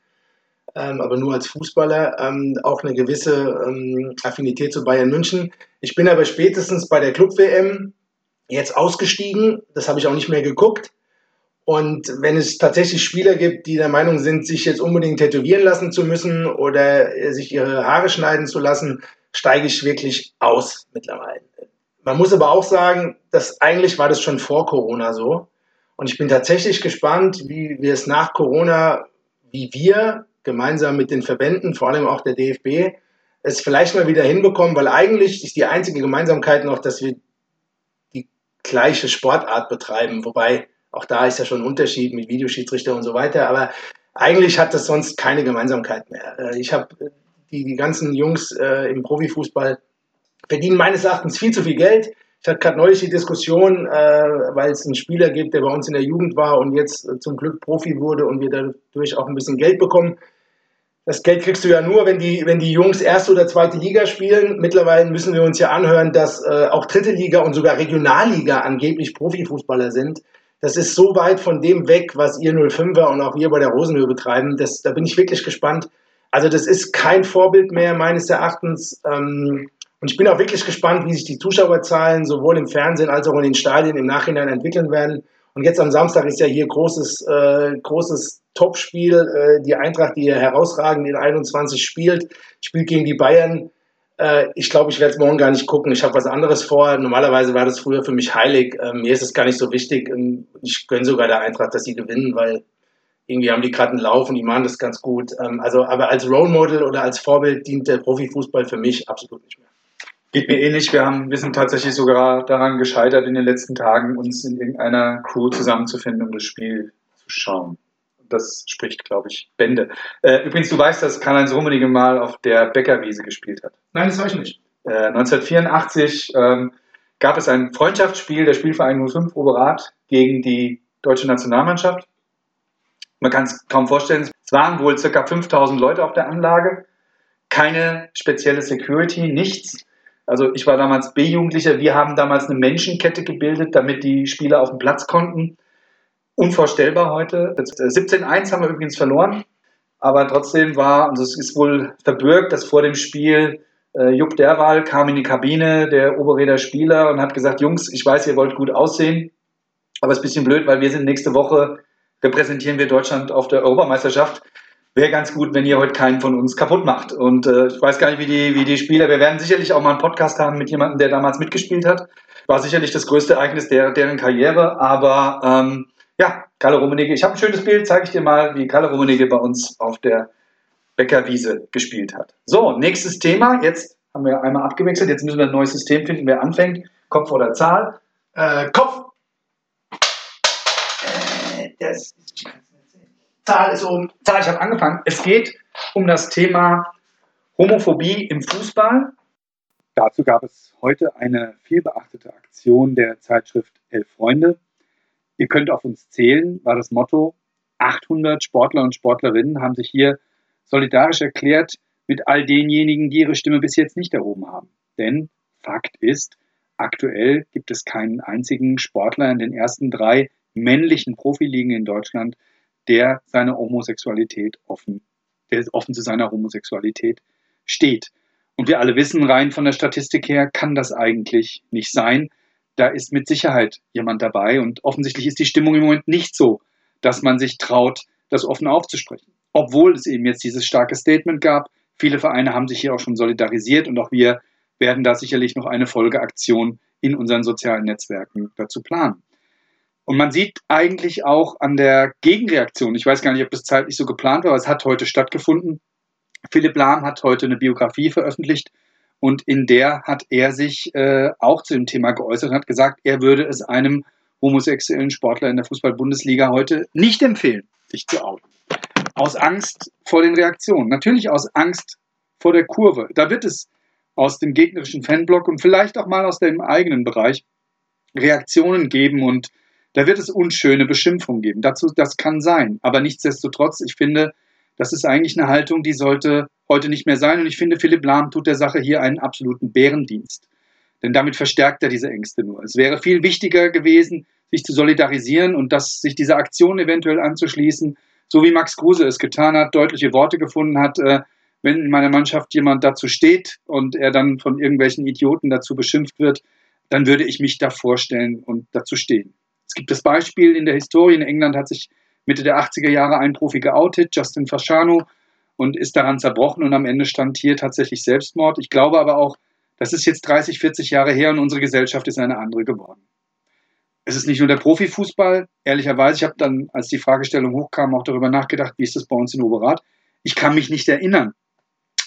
ähm, aber nur als Fußballer. Ähm, auch eine gewisse ähm, Affinität zu Bayern München. Ich bin aber spätestens bei der Club-WM jetzt ausgestiegen. Das habe ich auch nicht mehr geguckt. Und wenn es tatsächlich Spieler gibt, die der Meinung sind, sich jetzt unbedingt tätowieren lassen zu müssen oder sich ihre Haare schneiden zu lassen, steige ich wirklich aus mittlerweile. Man muss aber auch sagen, dass eigentlich war das schon vor Corona so. Und ich bin tatsächlich gespannt, wie wir es nach Corona, wie wir gemeinsam mit den Verbänden, vor allem auch der DFB, es vielleicht mal wieder hinbekommen, weil eigentlich ist die einzige Gemeinsamkeit noch, dass wir die gleiche Sportart betreiben. Wobei auch da ist ja schon ein Unterschied mit Videoschiedsrichter und so weiter. Aber eigentlich hat das sonst keine Gemeinsamkeit mehr. Äh, ich habe äh, die, die ganzen Jungs äh, im Profifußball verdienen meines Erachtens viel zu viel Geld. Ich hatte gerade neulich die Diskussion, äh, weil es einen Spieler gibt, der bei uns in der Jugend war und jetzt äh, zum Glück Profi wurde und wir dadurch auch ein bisschen Geld bekommen. Das Geld kriegst du ja nur, wenn die, wenn die Jungs erste oder zweite Liga spielen. Mittlerweile müssen wir uns ja anhören, dass äh, auch dritte Liga und sogar Regionalliga angeblich Profifußballer sind das ist so weit von dem weg, was ihr 05er und auch wir bei der Rosenhöhe betreiben. Das, da bin ich wirklich gespannt. Also das ist kein Vorbild mehr meines Erachtens. Ähm, und ich bin auch wirklich gespannt, wie sich die Zuschauerzahlen sowohl im Fernsehen als auch in den Stadien im Nachhinein entwickeln werden. Und jetzt am Samstag ist ja hier großes, äh, großes Topspiel. Äh, die Eintracht, die herausragend in 21 spielt, spielt gegen die Bayern. Äh, ich glaube, ich werde es morgen gar nicht gucken. Ich habe was anderes vor. Normalerweise war das früher für mich heilig. Ähm, mir ist es gar nicht so wichtig. Ähm, ich gönne sogar der Eintracht, dass sie gewinnen, weil irgendwie haben die gerade einen Lauf und die machen das ganz gut. Ähm, also, aber als Role Model oder als Vorbild dient der Profifußball für mich absolut nicht mehr. Geht mir ähnlich. Wir, haben, wir sind tatsächlich sogar daran gescheitert, in den letzten Tagen uns in irgendeiner Crew zusammenzufinden, um das Spiel zu schauen das spricht, glaube ich, Bände. Äh, übrigens, du weißt, dass Karl-Heinz Rummenigge mal auf der Bäckerwiese gespielt hat. Nein, das weiß ich nicht. Äh, 1984 ähm, gab es ein Freundschaftsspiel der Spielverein 05 Oberrat gegen die deutsche Nationalmannschaft. Man kann es kaum vorstellen, es waren wohl ca. 5000 Leute auf der Anlage, keine spezielle Security, nichts. Also ich war damals B-Jugendlicher, wir haben damals eine Menschenkette gebildet, damit die Spieler auf den Platz konnten. Unvorstellbar heute. 17-1 äh, haben wir übrigens verloren, aber trotzdem war, und es ist wohl verbürgt, dass vor dem Spiel äh, Jupp Derwal kam in die Kabine, der Oberräder Spieler, und hat gesagt, Jungs, ich weiß, ihr wollt gut aussehen, aber es ist ein bisschen blöd, weil wir sind nächste Woche, repräsentieren wir Deutschland auf der Europameisterschaft wäre ganz gut, wenn ihr heute keinen von uns kaputt macht. Und äh, ich weiß gar nicht, wie die, wie die Spieler, wir werden sicherlich auch mal einen Podcast haben mit jemandem, der damals mitgespielt hat. War sicherlich das größte Ereignis der, deren Karriere, aber ähm, ja, Kalle Rummenigge, ich habe ein schönes Bild, zeige ich dir mal, wie Kalle Rummenigge bei uns auf der Bäckerwiese gespielt hat. So, nächstes Thema, jetzt haben wir einmal abgewechselt, jetzt müssen wir ein neues System finden, wer anfängt, Kopf oder Zahl. Äh, Kopf! Äh, das Zahl ist oben. Zahl, ich habe angefangen. Es geht um das Thema Homophobie im Fußball. Dazu gab es heute eine vielbeachtete Aktion der Zeitschrift Elf Freunde. Ihr könnt auf uns zählen, war das Motto. 800 Sportler und Sportlerinnen haben sich hier solidarisch erklärt mit all denjenigen, die ihre Stimme bis jetzt nicht erhoben haben. Denn Fakt ist, aktuell gibt es keinen einzigen Sportler in den ersten drei männlichen Profiligen in Deutschland, der seine Homosexualität offen, der offen zu seiner Homosexualität steht. Und wir alle wissen, rein von der Statistik her kann das eigentlich nicht sein. Da ist mit Sicherheit jemand dabei und offensichtlich ist die Stimmung im Moment nicht so, dass man sich traut, das offen aufzusprechen. Obwohl es eben jetzt dieses starke Statement gab. Viele Vereine haben sich hier auch schon solidarisiert und auch wir werden da sicherlich noch eine Folgeaktion in unseren sozialen Netzwerken dazu planen. Und man sieht eigentlich auch an der Gegenreaktion, ich weiß gar nicht, ob das zeitlich so geplant war, aber es hat heute stattgefunden. Philipp Lahm hat heute eine Biografie veröffentlicht und in der hat er sich äh, auch zu dem Thema geäußert und hat gesagt, er würde es einem homosexuellen Sportler in der Fußball-Bundesliga heute nicht empfehlen, sich zu outen. Aus Angst vor den Reaktionen. Natürlich aus Angst vor der Kurve. Da wird es aus dem gegnerischen Fanblock und vielleicht auch mal aus dem eigenen Bereich Reaktionen geben und da wird es unschöne Beschimpfungen geben. Dazu, das kann sein. Aber nichtsdestotrotz, ich finde, das ist eigentlich eine Haltung, die sollte heute nicht mehr sein. Und ich finde, Philipp Lahm tut der Sache hier einen absoluten Bärendienst. Denn damit verstärkt er diese Ängste nur. Es wäre viel wichtiger gewesen, sich zu solidarisieren und das, sich dieser Aktion eventuell anzuschließen, so wie Max Kruse es getan hat, deutliche Worte gefunden hat, äh, wenn in meiner Mannschaft jemand dazu steht und er dann von irgendwelchen Idioten dazu beschimpft wird, dann würde ich mich da vorstellen und dazu stehen. Es gibt das Beispiel in der Historie, in England hat sich Mitte der 80er Jahre ein Profi geoutet, Justin Fasciano, und ist daran zerbrochen und am Ende stand hier tatsächlich Selbstmord. Ich glaube aber auch, das ist jetzt 30, 40 Jahre her und unsere Gesellschaft ist eine andere geworden. Es ist nicht nur der Profifußball, ehrlicherweise, ich habe dann, als die Fragestellung hochkam, auch darüber nachgedacht, wie ist das bei uns in Oberrat. Ich kann mich nicht erinnern,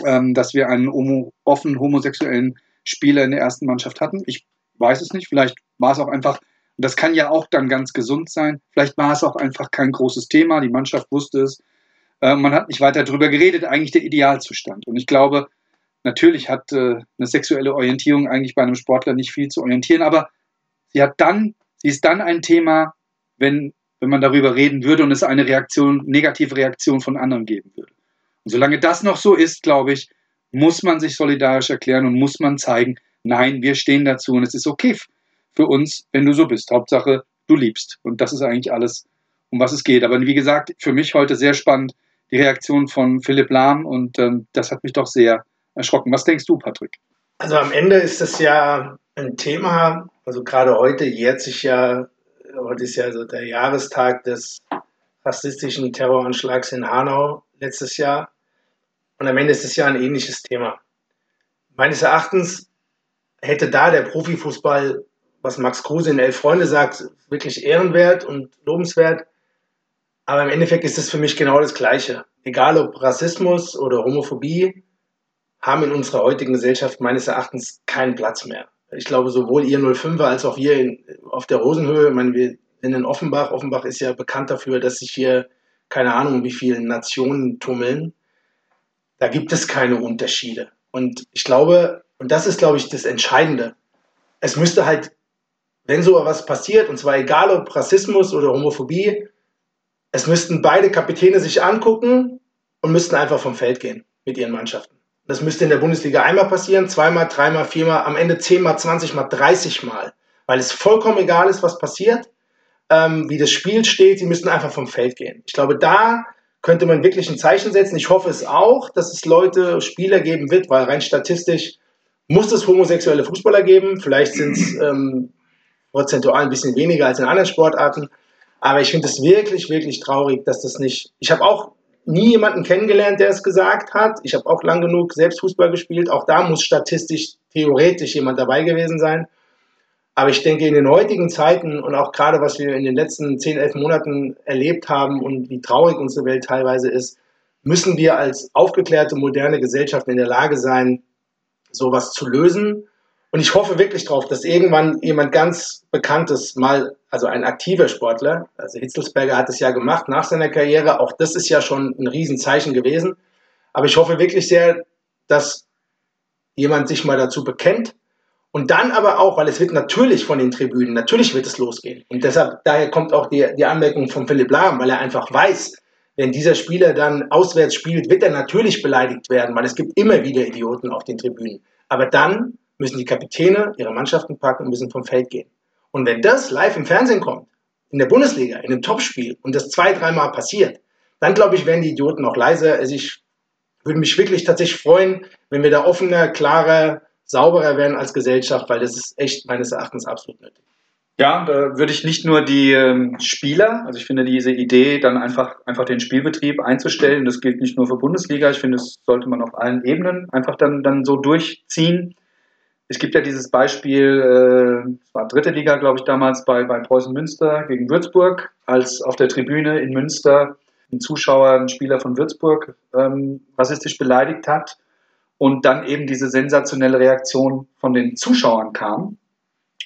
ähm, dass wir einen homo, offen homosexuellen Spieler in der ersten Mannschaft hatten. Ich weiß es nicht, vielleicht war es auch einfach und das kann ja auch dann ganz gesund sein. Vielleicht war es auch einfach kein großes Thema, die Mannschaft wusste es. Äh, man hat nicht weiter darüber geredet, eigentlich der Idealzustand. Und ich glaube, natürlich hat äh, eine sexuelle Orientierung eigentlich bei einem Sportler nicht viel zu orientieren, aber sie hat dann, sie ist dann ein Thema, wenn, wenn man darüber reden würde und es eine Reaktion, negative Reaktion von anderen geben würde. Und solange das noch so ist, glaube ich, muss man sich solidarisch erklären und muss man zeigen, nein, wir stehen dazu und es ist okay für uns, wenn du so bist. Hauptsache, du liebst. Und das ist eigentlich alles, um was es geht. Aber wie gesagt, für mich heute sehr spannend die Reaktion von Philipp Lahm und ähm, das hat mich doch sehr erschrocken. Was denkst du, Patrick? Also am Ende ist das ja ein Thema, also gerade heute jährt sich ja, heute ist ja so der Jahrestag des rassistischen Terroranschlags in Hanau letztes Jahr. Und am Ende ist es ja ein ähnliches Thema. Meines Erachtens hätte da der Profifußball was Max Kruse in Elf Freunde sagt, wirklich ehrenwert und lobenswert. Aber im Endeffekt ist es für mich genau das Gleiche. Egal ob Rassismus oder Homophobie, haben in unserer heutigen Gesellschaft meines Erachtens keinen Platz mehr. Ich glaube, sowohl ihr 05er als auch wir in, auf der Rosenhöhe, ich meine, wir sind in Offenbach. Offenbach ist ja bekannt dafür, dass sich hier keine Ahnung, wie viele Nationen tummeln. Da gibt es keine Unterschiede. Und ich glaube, und das ist, glaube ich, das Entscheidende. Es müsste halt wenn so was passiert, und zwar egal ob Rassismus oder Homophobie, es müssten beide Kapitäne sich angucken und müssten einfach vom Feld gehen mit ihren Mannschaften. Das müsste in der Bundesliga einmal passieren, zweimal, dreimal, viermal, am Ende zehnmal, zwanzigmal, dreißigmal. Weil es vollkommen egal ist, was passiert, ähm, wie das Spiel steht. Sie müssten einfach vom Feld gehen. Ich glaube, da könnte man wirklich ein Zeichen setzen. Ich hoffe es auch, dass es Leute, Spieler geben wird, weil rein statistisch muss es homosexuelle Fußballer geben. Vielleicht sind es ähm, prozentual ein bisschen weniger als in anderen Sportarten. Aber ich finde es wirklich, wirklich traurig, dass das nicht. Ich habe auch nie jemanden kennengelernt, der es gesagt hat. Ich habe auch lang genug selbst Fußball gespielt. Auch da muss statistisch, theoretisch jemand dabei gewesen sein. Aber ich denke, in den heutigen Zeiten und auch gerade was wir in den letzten 10, 11 Monaten erlebt haben und wie traurig unsere Welt teilweise ist, müssen wir als aufgeklärte, moderne Gesellschaft in der Lage sein, sowas zu lösen. Und ich hoffe wirklich darauf, dass irgendwann jemand ganz Bekanntes mal, also ein aktiver Sportler, also Hitzelsberger hat es ja gemacht nach seiner Karriere, auch das ist ja schon ein Riesenzeichen gewesen. Aber ich hoffe wirklich sehr, dass jemand sich mal dazu bekennt und dann aber auch, weil es wird natürlich von den Tribünen, natürlich wird es losgehen. Und deshalb, daher kommt auch die, die Anmerkung von Philipp Lahm, weil er einfach weiß, wenn dieser Spieler dann auswärts spielt, wird er natürlich beleidigt werden, weil es gibt immer wieder Idioten auf den Tribünen. Aber dann müssen die Kapitäne ihre Mannschaften packen und müssen vom Feld gehen. Und wenn das live im Fernsehen kommt, in der Bundesliga, in einem Topspiel und das zwei, dreimal passiert, dann glaube ich, werden die Idioten auch leiser. Also ich würde mich wirklich tatsächlich freuen, wenn wir da offener, klarer, sauberer werden als Gesellschaft, weil das ist echt meines Erachtens absolut nötig. Ja, da würde ich nicht nur die ähm, Spieler, also ich finde diese Idee, dann einfach, einfach den Spielbetrieb einzustellen, das gilt nicht nur für Bundesliga, ich finde, das sollte man auf allen Ebenen einfach dann, dann so durchziehen. Es gibt ja dieses Beispiel, äh, war dritte Liga, glaube ich, damals bei, bei Preußen Münster gegen Würzburg, als auf der Tribüne in Münster ein Zuschauer, ein Spieler von Würzburg ähm, rassistisch beleidigt hat und dann eben diese sensationelle Reaktion von den Zuschauern kam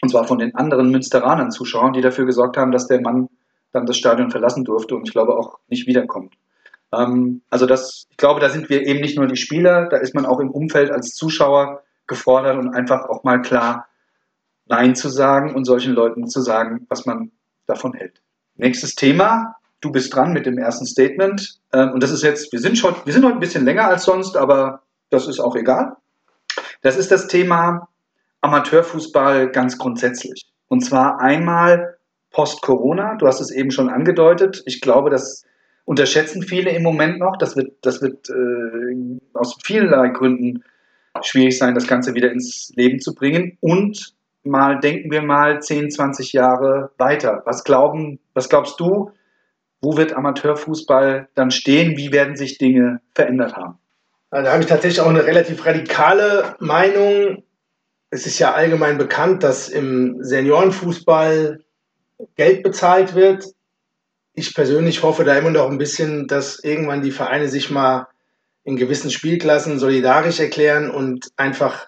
und zwar von den anderen Münsteranern Zuschauern, die dafür gesorgt haben, dass der Mann dann das Stadion verlassen durfte und ich glaube auch nicht wiederkommt. Ähm, also das, ich glaube, da sind wir eben nicht nur die Spieler, da ist man auch im Umfeld als Zuschauer gefordert und einfach auch mal klar Nein zu sagen und solchen Leuten zu sagen, was man davon hält. Nächstes Thema. Du bist dran mit dem ersten Statement. Ähm, und das ist jetzt, wir sind schon, wir sind heute ein bisschen länger als sonst, aber das ist auch egal. Das ist das Thema Amateurfußball ganz grundsätzlich. Und zwar einmal post-Corona, du hast es eben schon angedeutet. Ich glaube, das unterschätzen viele im Moment noch. Das wird, das wird äh, aus vielerlei Gründen schwierig sein, das Ganze wieder ins Leben zu bringen. Und mal denken wir mal 10, 20 Jahre weiter. Was glauben, was glaubst du, wo wird Amateurfußball dann stehen? Wie werden sich Dinge verändert haben? Da habe ich tatsächlich auch eine relativ radikale Meinung es ist ja allgemein bekannt, dass im Seniorenfußball Geld bezahlt wird. Ich persönlich hoffe da immer noch ein bisschen, dass irgendwann die Vereine sich mal in gewissen Spielklassen solidarisch erklären und einfach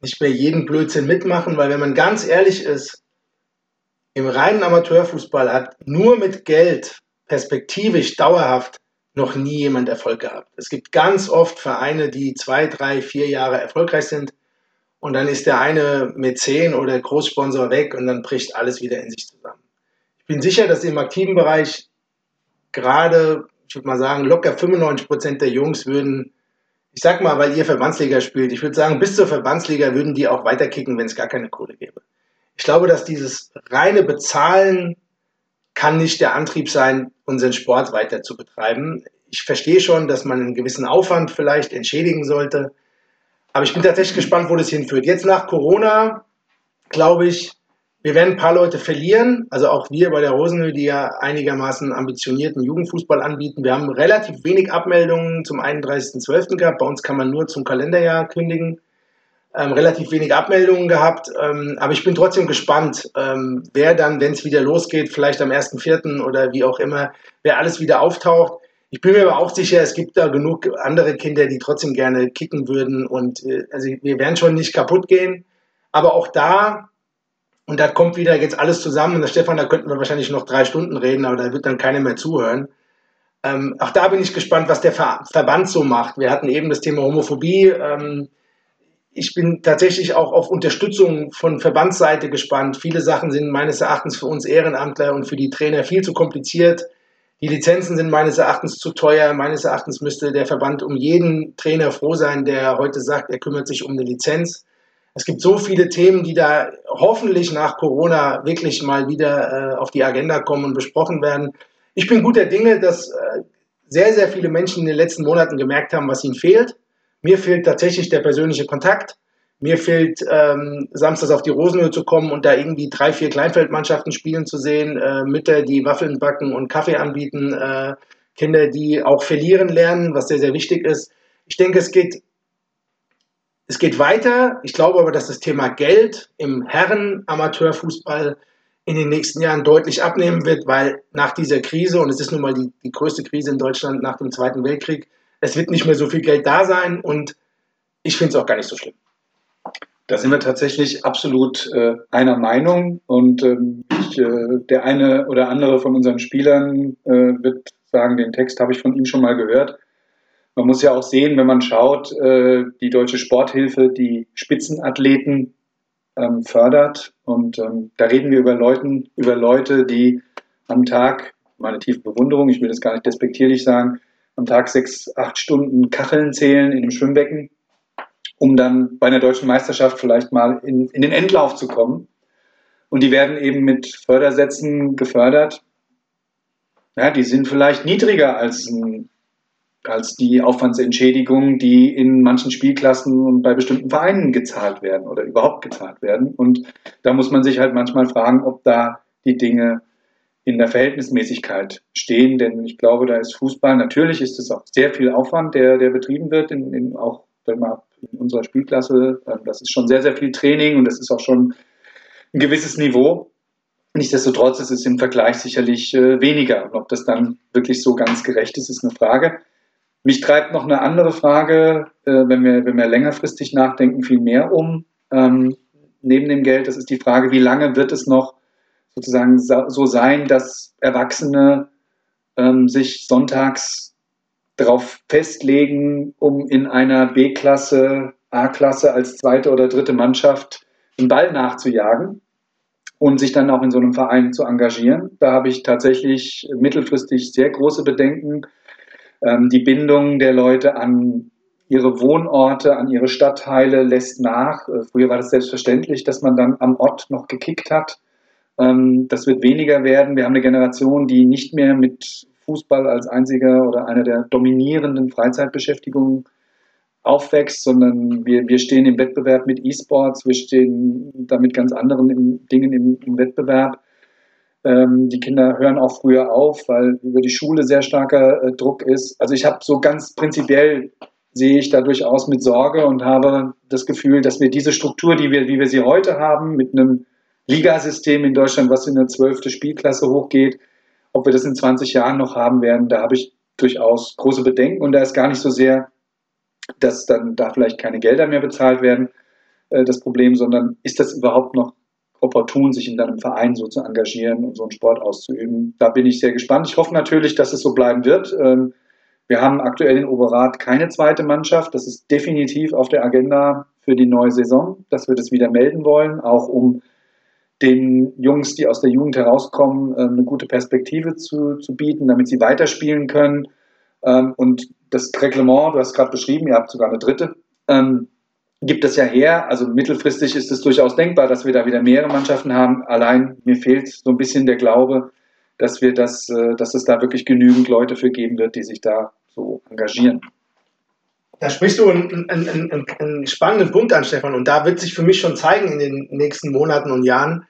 nicht mehr jeden Blödsinn mitmachen, weil wenn man ganz ehrlich ist, im reinen Amateurfußball hat nur mit Geld perspektivisch dauerhaft noch nie jemand Erfolg gehabt. Es gibt ganz oft Vereine, die zwei, drei, vier Jahre erfolgreich sind und dann ist der eine Mäzen oder Großsponsor weg und dann bricht alles wieder in sich zusammen. Ich bin sicher, dass im aktiven Bereich gerade, ich würde mal sagen, locker 95 Prozent der Jungs würden, ich sag mal, weil ihr Verbandsliga spielt, ich würde sagen, bis zur Verbandsliga würden die auch weiterkicken, wenn es gar keine Kohle gäbe. Ich glaube, dass dieses reine Bezahlen kann nicht der Antrieb sein, unseren Sport weiter zu betreiben. Ich verstehe schon, dass man einen gewissen Aufwand vielleicht entschädigen sollte. Aber ich bin tatsächlich gespannt, wo das hinführt. Jetzt nach Corona, glaube ich, wir werden ein paar Leute verlieren. Also auch wir bei der Rosenhöhe, die ja einigermaßen ambitionierten Jugendfußball anbieten. Wir haben relativ wenig Abmeldungen zum 31.12. gehabt. Bei uns kann man nur zum Kalenderjahr kündigen. Ähm, relativ wenig Abmeldungen gehabt. Ähm, aber ich bin trotzdem gespannt, ähm, wer dann, wenn es wieder losgeht, vielleicht am 1.4. oder wie auch immer, wer alles wieder auftaucht. Ich bin mir aber auch sicher, es gibt da genug andere Kinder, die trotzdem gerne kicken würden. Und äh, also wir werden schon nicht kaputt gehen. Aber auch da, und da kommt wieder jetzt alles zusammen, und Stefan, da könnten wir wahrscheinlich noch drei Stunden reden, aber da wird dann keiner mehr zuhören. Ähm, auch da bin ich gespannt, was der Ver Verband so macht. Wir hatten eben das Thema Homophobie. Ähm, ich bin tatsächlich auch auf Unterstützung von Verbandsseite gespannt. Viele Sachen sind meines Erachtens für uns Ehrenamtler und für die Trainer viel zu kompliziert Die Lizenzen sind meines Erachtens zu teuer. Meines Erachtens müsste der Verband um jeden Trainer froh sein, der heute sagt, er kümmert sich um eine Lizenz. Es gibt so viele Themen, die da hoffentlich nach Corona wirklich mal wieder äh, auf die Agenda kommen und besprochen werden. Ich bin guter Dinge, dass äh, sehr, sehr viele Menschen in den letzten Monaten gemerkt haben, was ihnen fehlt. Mir fehlt tatsächlich der persönliche Kontakt. Mir fehlt ähm, samstags auf die Rosenhöhe zu kommen und da irgendwie drei, vier Kleinfeldmannschaften spielen zu sehen, äh, Mütter, die Waffeln backen und Kaffee anbieten, äh, Kinder, die auch verlieren lernen, was sehr, sehr wichtig ist. Ich denke, es geht, es geht weiter. Ich glaube aber, dass das Thema Geld im Herren-Amateurfußball in den nächsten Jahren deutlich abnehmen wird, weil nach dieser Krise, und es ist nun mal die, die größte Krise in Deutschland nach dem Zweiten Weltkrieg, es wird nicht mehr so viel Geld da sein und ich finde es auch gar nicht so schlimm. Da sind wir tatsächlich absolut äh, einer Meinung und ähm, ich, äh, der eine oder andere von unseren Spielern äh, wird sagen, den Text habe ich von ihm schon mal gehört. Man muss ja auch sehen, wenn man schaut, äh, die deutsche Sporthilfe, die Spitzenathleten ähm, fördert und ähm, da reden wir über, Leuten, über Leute, die am Tag, meine tiefe Bewunderung, ich will das gar nicht despektierlich sagen, am Tag sechs, acht Stunden Kacheln zählen in einem Schwimmbecken um dann bei einer deutschen Meisterschaft vielleicht mal in, in den Endlauf zu kommen. Und die werden eben mit Fördersätzen gefördert. Ja, die sind vielleicht niedriger als, als die Aufwandsentschädigungen, die in manchen Spielklassen und bei bestimmten Vereinen gezahlt werden oder überhaupt gezahlt werden. Und da muss man sich halt manchmal fragen, ob da die Dinge in der Verhältnismäßigkeit stehen, denn ich glaube, da ist Fußball, natürlich ist es auch sehr viel Aufwand, der, der betrieben wird, in, in auch mal, in unserer Spielklasse. Ähm, das ist schon sehr, sehr viel Training und das ist auch schon ein gewisses Niveau. Nichtsdestotrotz ist es im Vergleich sicherlich äh, weniger. Und ob das dann wirklich so ganz gerecht ist, ist eine Frage. Mich treibt noch eine andere Frage, äh, wenn, wir, wenn wir längerfristig nachdenken, viel mehr um. Ähm, neben dem Geld, das ist die Frage, wie lange wird es noch sozusagen so sein, dass Erwachsene ähm, sich sonntags darauf festlegen, um in einer B-Klasse, A-Klasse als zweite oder dritte Mannschaft einen Ball nachzujagen und sich dann auch in so einem Verein zu engagieren. Da habe ich tatsächlich mittelfristig sehr große Bedenken. Ähm, die Bindung der Leute an ihre Wohnorte, an ihre Stadtteile lässt nach. Äh, früher war das selbstverständlich, dass man dann am Ort noch gekickt hat. Ähm, das wird weniger werden. Wir haben eine Generation, die nicht mehr mit Fußball als einziger oder einer der dominierenden Freizeitbeschäftigungen aufwächst, sondern wir, wir stehen im Wettbewerb mit E-Sports, wir stehen da mit ganz anderen Dingen im, im Wettbewerb. Ähm, die Kinder hören auch früher auf, weil über die Schule sehr starker äh, Druck ist. Also ich habe so ganz prinzipiell sehe ich da durchaus mit Sorge und habe das Gefühl, dass wir diese Struktur, die wir, wie wir sie heute haben, mit einem Ligasystem in Deutschland, was in eine zwölfte Spielklasse hochgeht, ob wir das in 20 Jahren noch haben werden, da habe ich durchaus große Bedenken und da ist gar nicht so sehr, dass dann da vielleicht keine Gelder mehr bezahlt werden, äh, das Problem, sondern ist das überhaupt noch opportun, sich in einem Verein so zu engagieren und so einen Sport auszuüben. Da bin ich sehr gespannt. Ich hoffe natürlich, dass es so bleiben wird. Ähm, wir haben aktuell in Oberrat keine zweite Mannschaft. Das ist definitiv auf der Agenda für die neue Saison, dass wir das wieder melden wollen, auch um den Jungs, die aus der Jugend herauskommen, ähm, eine gute Perspektive zu, zu bieten, damit sie weiterspielen können. Ähm, und das Reglement, du hast gerade beschrieben, ihr habt sogar eine dritte, gibt es ja her. Also mittelfristig ist es durchaus denkbar, dass wir da wieder mehrere Mannschaften haben. Allein mir fehlt so ein bisschen der Glaube, dass wir das, äh, dass es da wirklich genügend Leute für geben wird, die sich da so engagieren. Da sprichst du einen, einen, einen, einen, spannenden Punkt an, Stefan. Und da wird sich für mich schon zeigen in den nächsten Monaten und Jahren,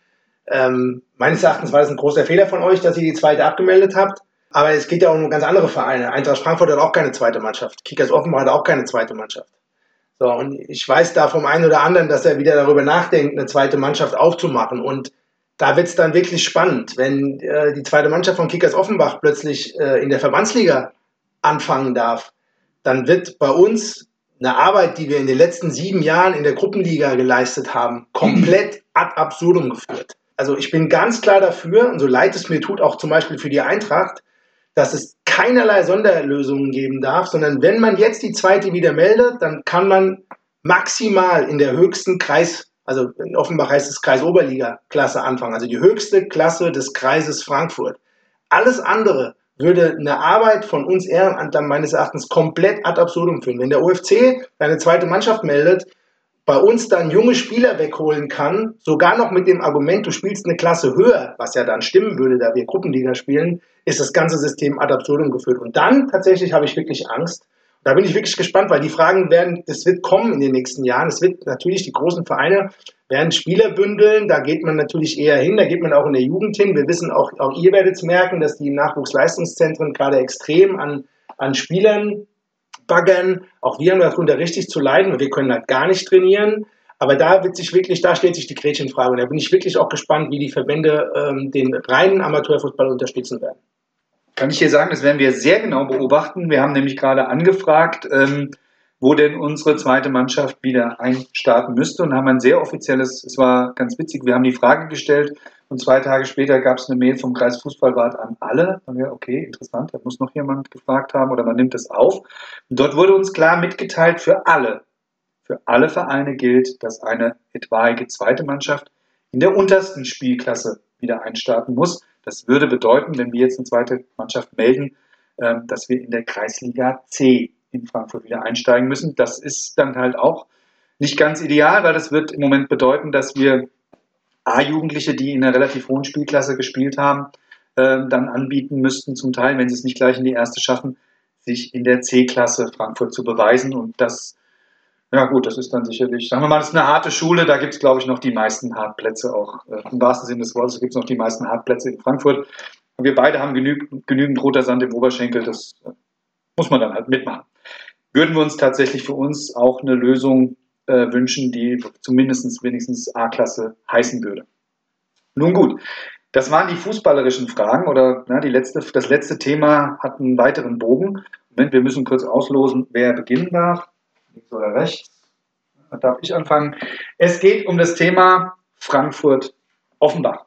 ähm, meines Erachtens war das ein großer Fehler von euch, dass ihr die zweite abgemeldet habt. Aber es geht ja auch um ganz andere Vereine. Eintracht Frankfurt hat auch keine zweite Mannschaft. Kickers Offenbach hat auch keine zweite Mannschaft. So, und ich weiß da vom einen oder anderen, dass er wieder darüber nachdenkt, eine zweite Mannschaft aufzumachen. Und da wird es dann wirklich spannend, wenn äh, die zweite Mannschaft von Kickers Offenbach plötzlich äh, in der Verbandsliga anfangen darf. Dann wird bei uns eine Arbeit, die wir in den letzten sieben Jahren in der Gruppenliga geleistet haben, komplett ad absurdum geführt also ich bin ganz klar dafür, und so leid es mir tut, auch zum Beispiel für die Eintracht, dass es keinerlei Sonderlösungen geben darf, sondern wenn man jetzt die zweite wieder meldet, dann kann man maximal in der höchsten Kreis, also in Offenbach heißt es Kreisoberliga-Klasse anfangen, also die höchste Klasse des Kreises Frankfurt. Alles andere würde eine Arbeit von uns Ehrenamtlern meines Erachtens komplett ad absurdum führen. Wenn der UFC seine zweite Mannschaft meldet, bei uns dann junge Spieler wegholen kann, sogar noch mit dem Argument, du spielst eine Klasse höher, was ja dann stimmen würde, da wir Gruppenliga spielen, ist das ganze System ad absurdum geführt. Und dann tatsächlich habe ich wirklich Angst. Da bin ich wirklich gespannt, weil die Fragen werden, das wird kommen in den nächsten Jahren. Es wird natürlich die großen Vereine werden Spieler bündeln. Da geht man natürlich eher hin. Da geht man auch in der Jugend hin. Wir wissen auch, auch ihr werdet es merken, dass die Nachwuchsleistungszentren gerade extrem an, an Spielern baggern. Auch wir haben darunter richtig zu leiden und wir können halt gar nicht trainieren. Aber da wird sich wirklich, da stellt sich die Gretchenfrage. Und da bin ich wirklich auch gespannt, wie die Verbände ähm, den reinen Amateurfußball unterstützen werden. Kann ich hier sagen, das werden wir sehr genau beobachten. Wir haben nämlich gerade angefragt, ähm, wo denn unsere zweite Mannschaft wieder einstarten müsste und haben ein sehr offizielles, es war ganz witzig, wir haben die Frage gestellt und zwei Tage später gab es eine Mail vom Kreis Fußballwart an alle. Dann wir, okay, interessant, da muss noch jemand gefragt haben oder man nimmt es auf. Und dort wurde uns klar mitgeteilt, für alle, für alle Vereine gilt, dass eine etwaige zweite Mannschaft in der untersten Spielklasse wieder einstarten muss. Das würde bedeuten, wenn wir jetzt eine zweite Mannschaft melden, ähm, dass wir in der Kreisliga C in Frankfurt wieder einsteigen müssen. Das ist dann halt auch nicht ganz ideal, weil das wird im Moment bedeuten, dass wir A-Jugendliche, die in einer relativ hohen Spielklasse gespielt haben, äh, dann anbieten müssten, zum Teil, wenn sie es nicht gleich in die erste schaffen, sich in der C-Klasse Frankfurt zu beweisen. Und das, ja gut, das ist dann sicherlich, sagen wir mal, das ist eine harte Schule, da gibt es, glaube ich, noch die meisten Hartplätze auch. Äh, Im wahrsten Sinne des Wortes gibt es noch die meisten Hartplätze in Frankfurt. Und wir beide haben genü genügend roter Sand im Oberschenkel, das äh, muss man dann halt mitmachen würden wir uns tatsächlich für uns auch eine Lösung äh, wünschen, die zumindest wenigstens A-Klasse heißen würde. Nun gut, das waren die fußballerischen Fragen oder na, die letzte, das letzte Thema hat einen weiteren Bogen. Moment, wir müssen kurz auslosen, wer beginnen darf. Links oder rechts? Da darf ich anfangen. Es geht um das Thema Frankfurt-Offenbach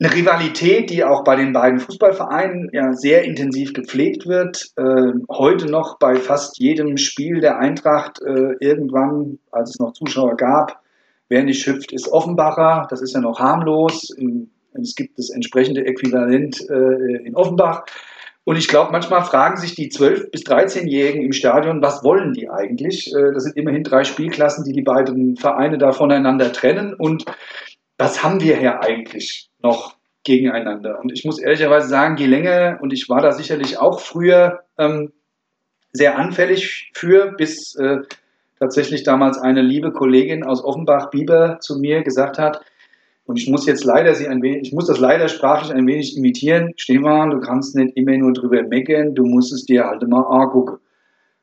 eine Rivalität, die auch bei den beiden Fußballvereinen ja sehr intensiv gepflegt wird. Äh, heute noch bei fast jedem Spiel der Eintracht äh, irgendwann, als es noch Zuschauer gab, wer nicht hüpft, ist Offenbacher. Das ist ja noch harmlos. In, es gibt das entsprechende Äquivalent äh, in Offenbach. Und ich glaube, manchmal fragen sich die 12- bis 13-Jährigen im Stadion, was wollen die eigentlich? Äh, das sind immerhin drei Spielklassen, die die beiden Vereine da voneinander trennen. Und was haben wir hier eigentlich noch gegeneinander? Und ich muss ehrlicherweise sagen, je länger, und ich war da sicherlich auch früher ähm, sehr anfällig für, bis äh, tatsächlich damals eine liebe Kollegin aus Offenbach-Bieber zu mir gesagt hat, und ich muss jetzt leider sie ein wenig, ich muss das leider sprachlich ein wenig imitieren. Stefan, du kannst nicht immer nur drüber meckern, du musst es dir halt mal angucken.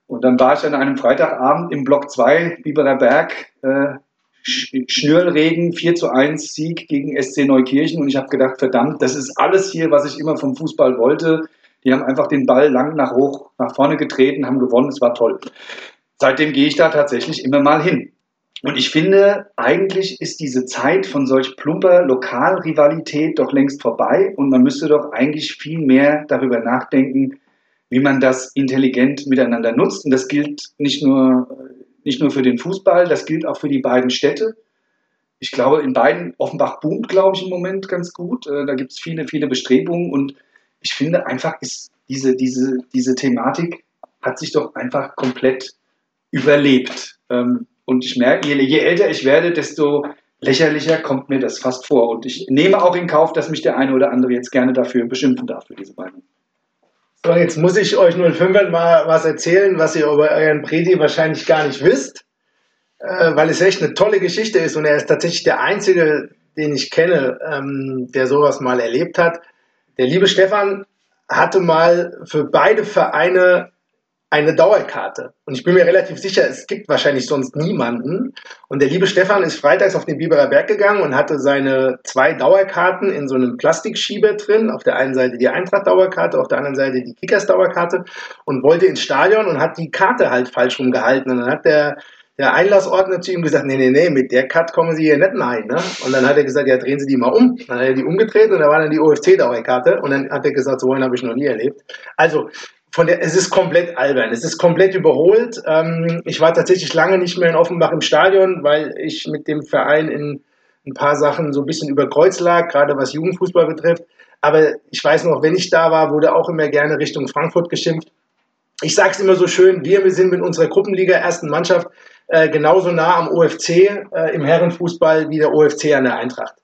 Und dann war ich an einem Freitagabend im Block 2 Biberer Berg äh, Schnürregen 4 zu 1 Sieg gegen SC Neukirchen und ich habe gedacht, verdammt, das ist alles hier, was ich immer vom Fußball wollte. Die haben einfach den Ball lang nach hoch nach vorne getreten, haben gewonnen, es war toll. Seitdem gehe ich da tatsächlich immer mal hin. Und ich finde, eigentlich ist diese Zeit von solch plumper Lokalrivalität doch längst vorbei und man müsste doch eigentlich viel mehr darüber nachdenken, wie man das intelligent miteinander nutzt. Und das gilt nicht nur nicht nur für den Fußball, das gilt auch für die beiden Städte. Ich glaube, in beiden, Offenbach boomt, glaube ich, im Moment ganz gut. Äh, da gibt es viele, viele Bestrebungen und ich finde einfach, ist diese, diese, diese Thematik hat sich doch einfach komplett überlebt. Ähm, und ich merke, je, je älter ich werde, desto lächerlicher kommt mir das fast vor. Und ich nehme auch in Kauf, dass mich der eine oder andere jetzt gerne dafür beschimpfen darf, für diese Meinung. So, jetzt muss ich euch nur in Fünfern mal was erzählen, was ihr über euren Predi wahrscheinlich gar nicht wisst, äh, weil es echt eine tolle Geschichte ist und er ist tatsächlich der Einzige, den ich kenne, ähm, der sowas mal erlebt hat. Der liebe Stefan hatte mal für beide Vereine eine Dauerkarte. Und ich bin mir relativ sicher, es gibt wahrscheinlich sonst niemanden. Und der liebe Stefan ist freitags auf den Biberer Berg gegangen und hatte seine zwei Dauerkarten in so einem Plastikschieber drin. Auf der einen Seite die Eintracht-Dauerkarte, auf der anderen Seite die Kickers-Dauerkarte und wollte ins Stadion und hat die Karte halt falsch rumgehalten. Und dann hat der, der Einlassordner zu ihm gesagt, nee, nee, nee, mit der Karte kommen Sie hier nicht rein. Ne? Und dann hat er gesagt, ja, drehen Sie die mal um. Dann hat er die umgedreht und da war dann die OFC-Dauerkarte. Und dann hat er gesagt, so einen habe ich noch nie erlebt. Also, von der, es ist komplett albern, es ist komplett überholt. Ähm, ich war tatsächlich lange nicht mehr in Offenbach im Stadion, weil ich mit dem Verein in ein paar Sachen so ein bisschen über Kreuz lag, gerade was Jugendfußball betrifft. Aber ich weiß noch, wenn ich da war, wurde auch immer gerne Richtung Frankfurt geschimpft. Ich sage es immer so schön, wir sind mit unserer Gruppenliga ersten Mannschaft äh, genauso nah am OFC äh, im Herrenfußball wie der OFC an der Eintracht.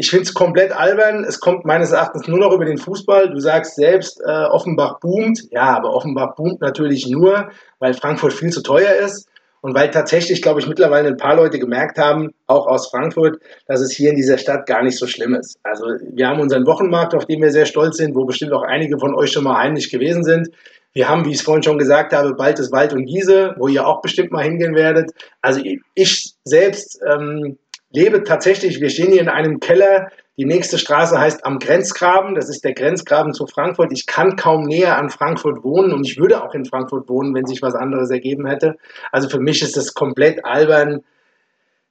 Ich finde es komplett albern. Es kommt meines Erachtens nur noch über den Fußball. Du sagst selbst, äh, Offenbach boomt. Ja, aber Offenbach boomt natürlich nur, weil Frankfurt viel zu teuer ist. Und weil tatsächlich, glaube ich, mittlerweile ein paar Leute gemerkt haben, auch aus Frankfurt, dass es hier in dieser Stadt gar nicht so schlimm ist. Also wir haben unseren Wochenmarkt, auf den wir sehr stolz sind, wo bestimmt auch einige von euch schon mal heimlich gewesen sind. Wir haben, wie ich es vorhin schon gesagt habe, bald das Wald und Wiese, wo ihr auch bestimmt mal hingehen werdet. Also ich selbst ähm, lebe tatsächlich, wir stehen hier in einem Keller. Die nächste Straße heißt am Grenzgraben. Das ist der Grenzgraben zu Frankfurt. Ich kann kaum näher an Frankfurt wohnen und ich würde auch in Frankfurt wohnen, wenn sich was anderes ergeben hätte. Also für mich ist das komplett albern.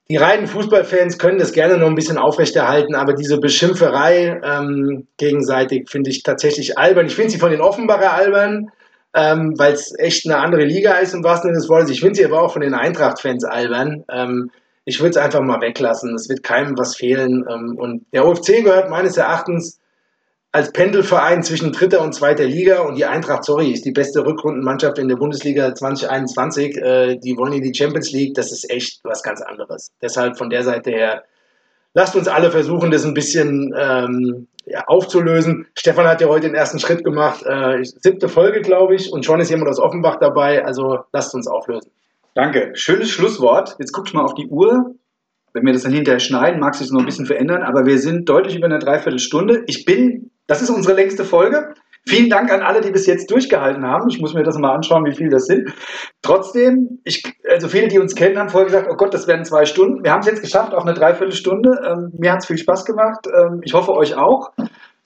Die reinen Fußballfans können das gerne noch ein bisschen aufrechterhalten, aber diese Beschimpferei ähm, gegenseitig finde ich tatsächlich albern. Ich finde sie von den Offenbarer albern, ähm, weil es echt eine andere Liga ist im wahrsten Sinne des Wortes. Ich finde sie aber auch von den Eintracht-Fans albern. Ähm, ich würde es einfach mal weglassen. Es wird keinem was fehlen. Ähm, und der OFC gehört meines Erachtens als Pendelverein zwischen dritter und zweiter Liga und die Eintracht, sorry, ist die beste Rückrundenmannschaft in der Bundesliga 2021. Äh, die wollen in die Champions League. Das ist echt was ganz anderes. Deshalb von der Seite her, lasst uns alle versuchen, das ein bisschen ähm, ja, aufzulösen. Stefan hat ja heute den ersten Schritt gemacht. Äh, siebte Folge, glaube ich. Und schon ist jemand aus Offenbach dabei. Also lasst uns auflösen. Danke. Schönes Schlusswort. Jetzt guck ich mal auf die Uhr. Wenn wir das dann hinterher schneiden, mag sich noch ein bisschen verändern, aber wir sind deutlich über eine Dreiviertelstunde. Ich bin, das ist unsere längste Folge. Vielen Dank an alle, die bis jetzt durchgehalten haben. Ich muss mir das mal anschauen, wie viel das sind. Trotzdem, ich, also viele, die uns kennen, haben vorher gesagt, oh Gott, das werden zwei Stunden. Wir haben es jetzt geschafft auf eine Dreiviertelstunde. Ähm, mir hat es viel Spaß gemacht. Ähm, ich hoffe, euch auch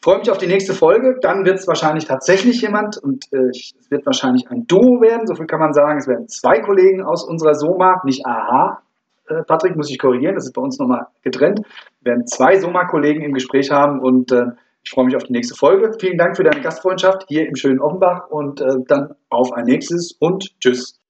freue mich auf die nächste Folge. Dann wird es wahrscheinlich tatsächlich jemand und äh, es wird wahrscheinlich ein Duo werden. So viel kann man sagen. Es werden zwei Kollegen aus unserer Soma, nicht AHA. Äh, Patrick, muss ich korrigieren, das ist bei uns nochmal getrennt. Wir werden zwei Soma-Kollegen im Gespräch haben und äh, ich freue mich auf die nächste Folge. Vielen Dank für deine Gastfreundschaft hier im schönen Offenbach und äh, dann auf ein nächstes und tschüss.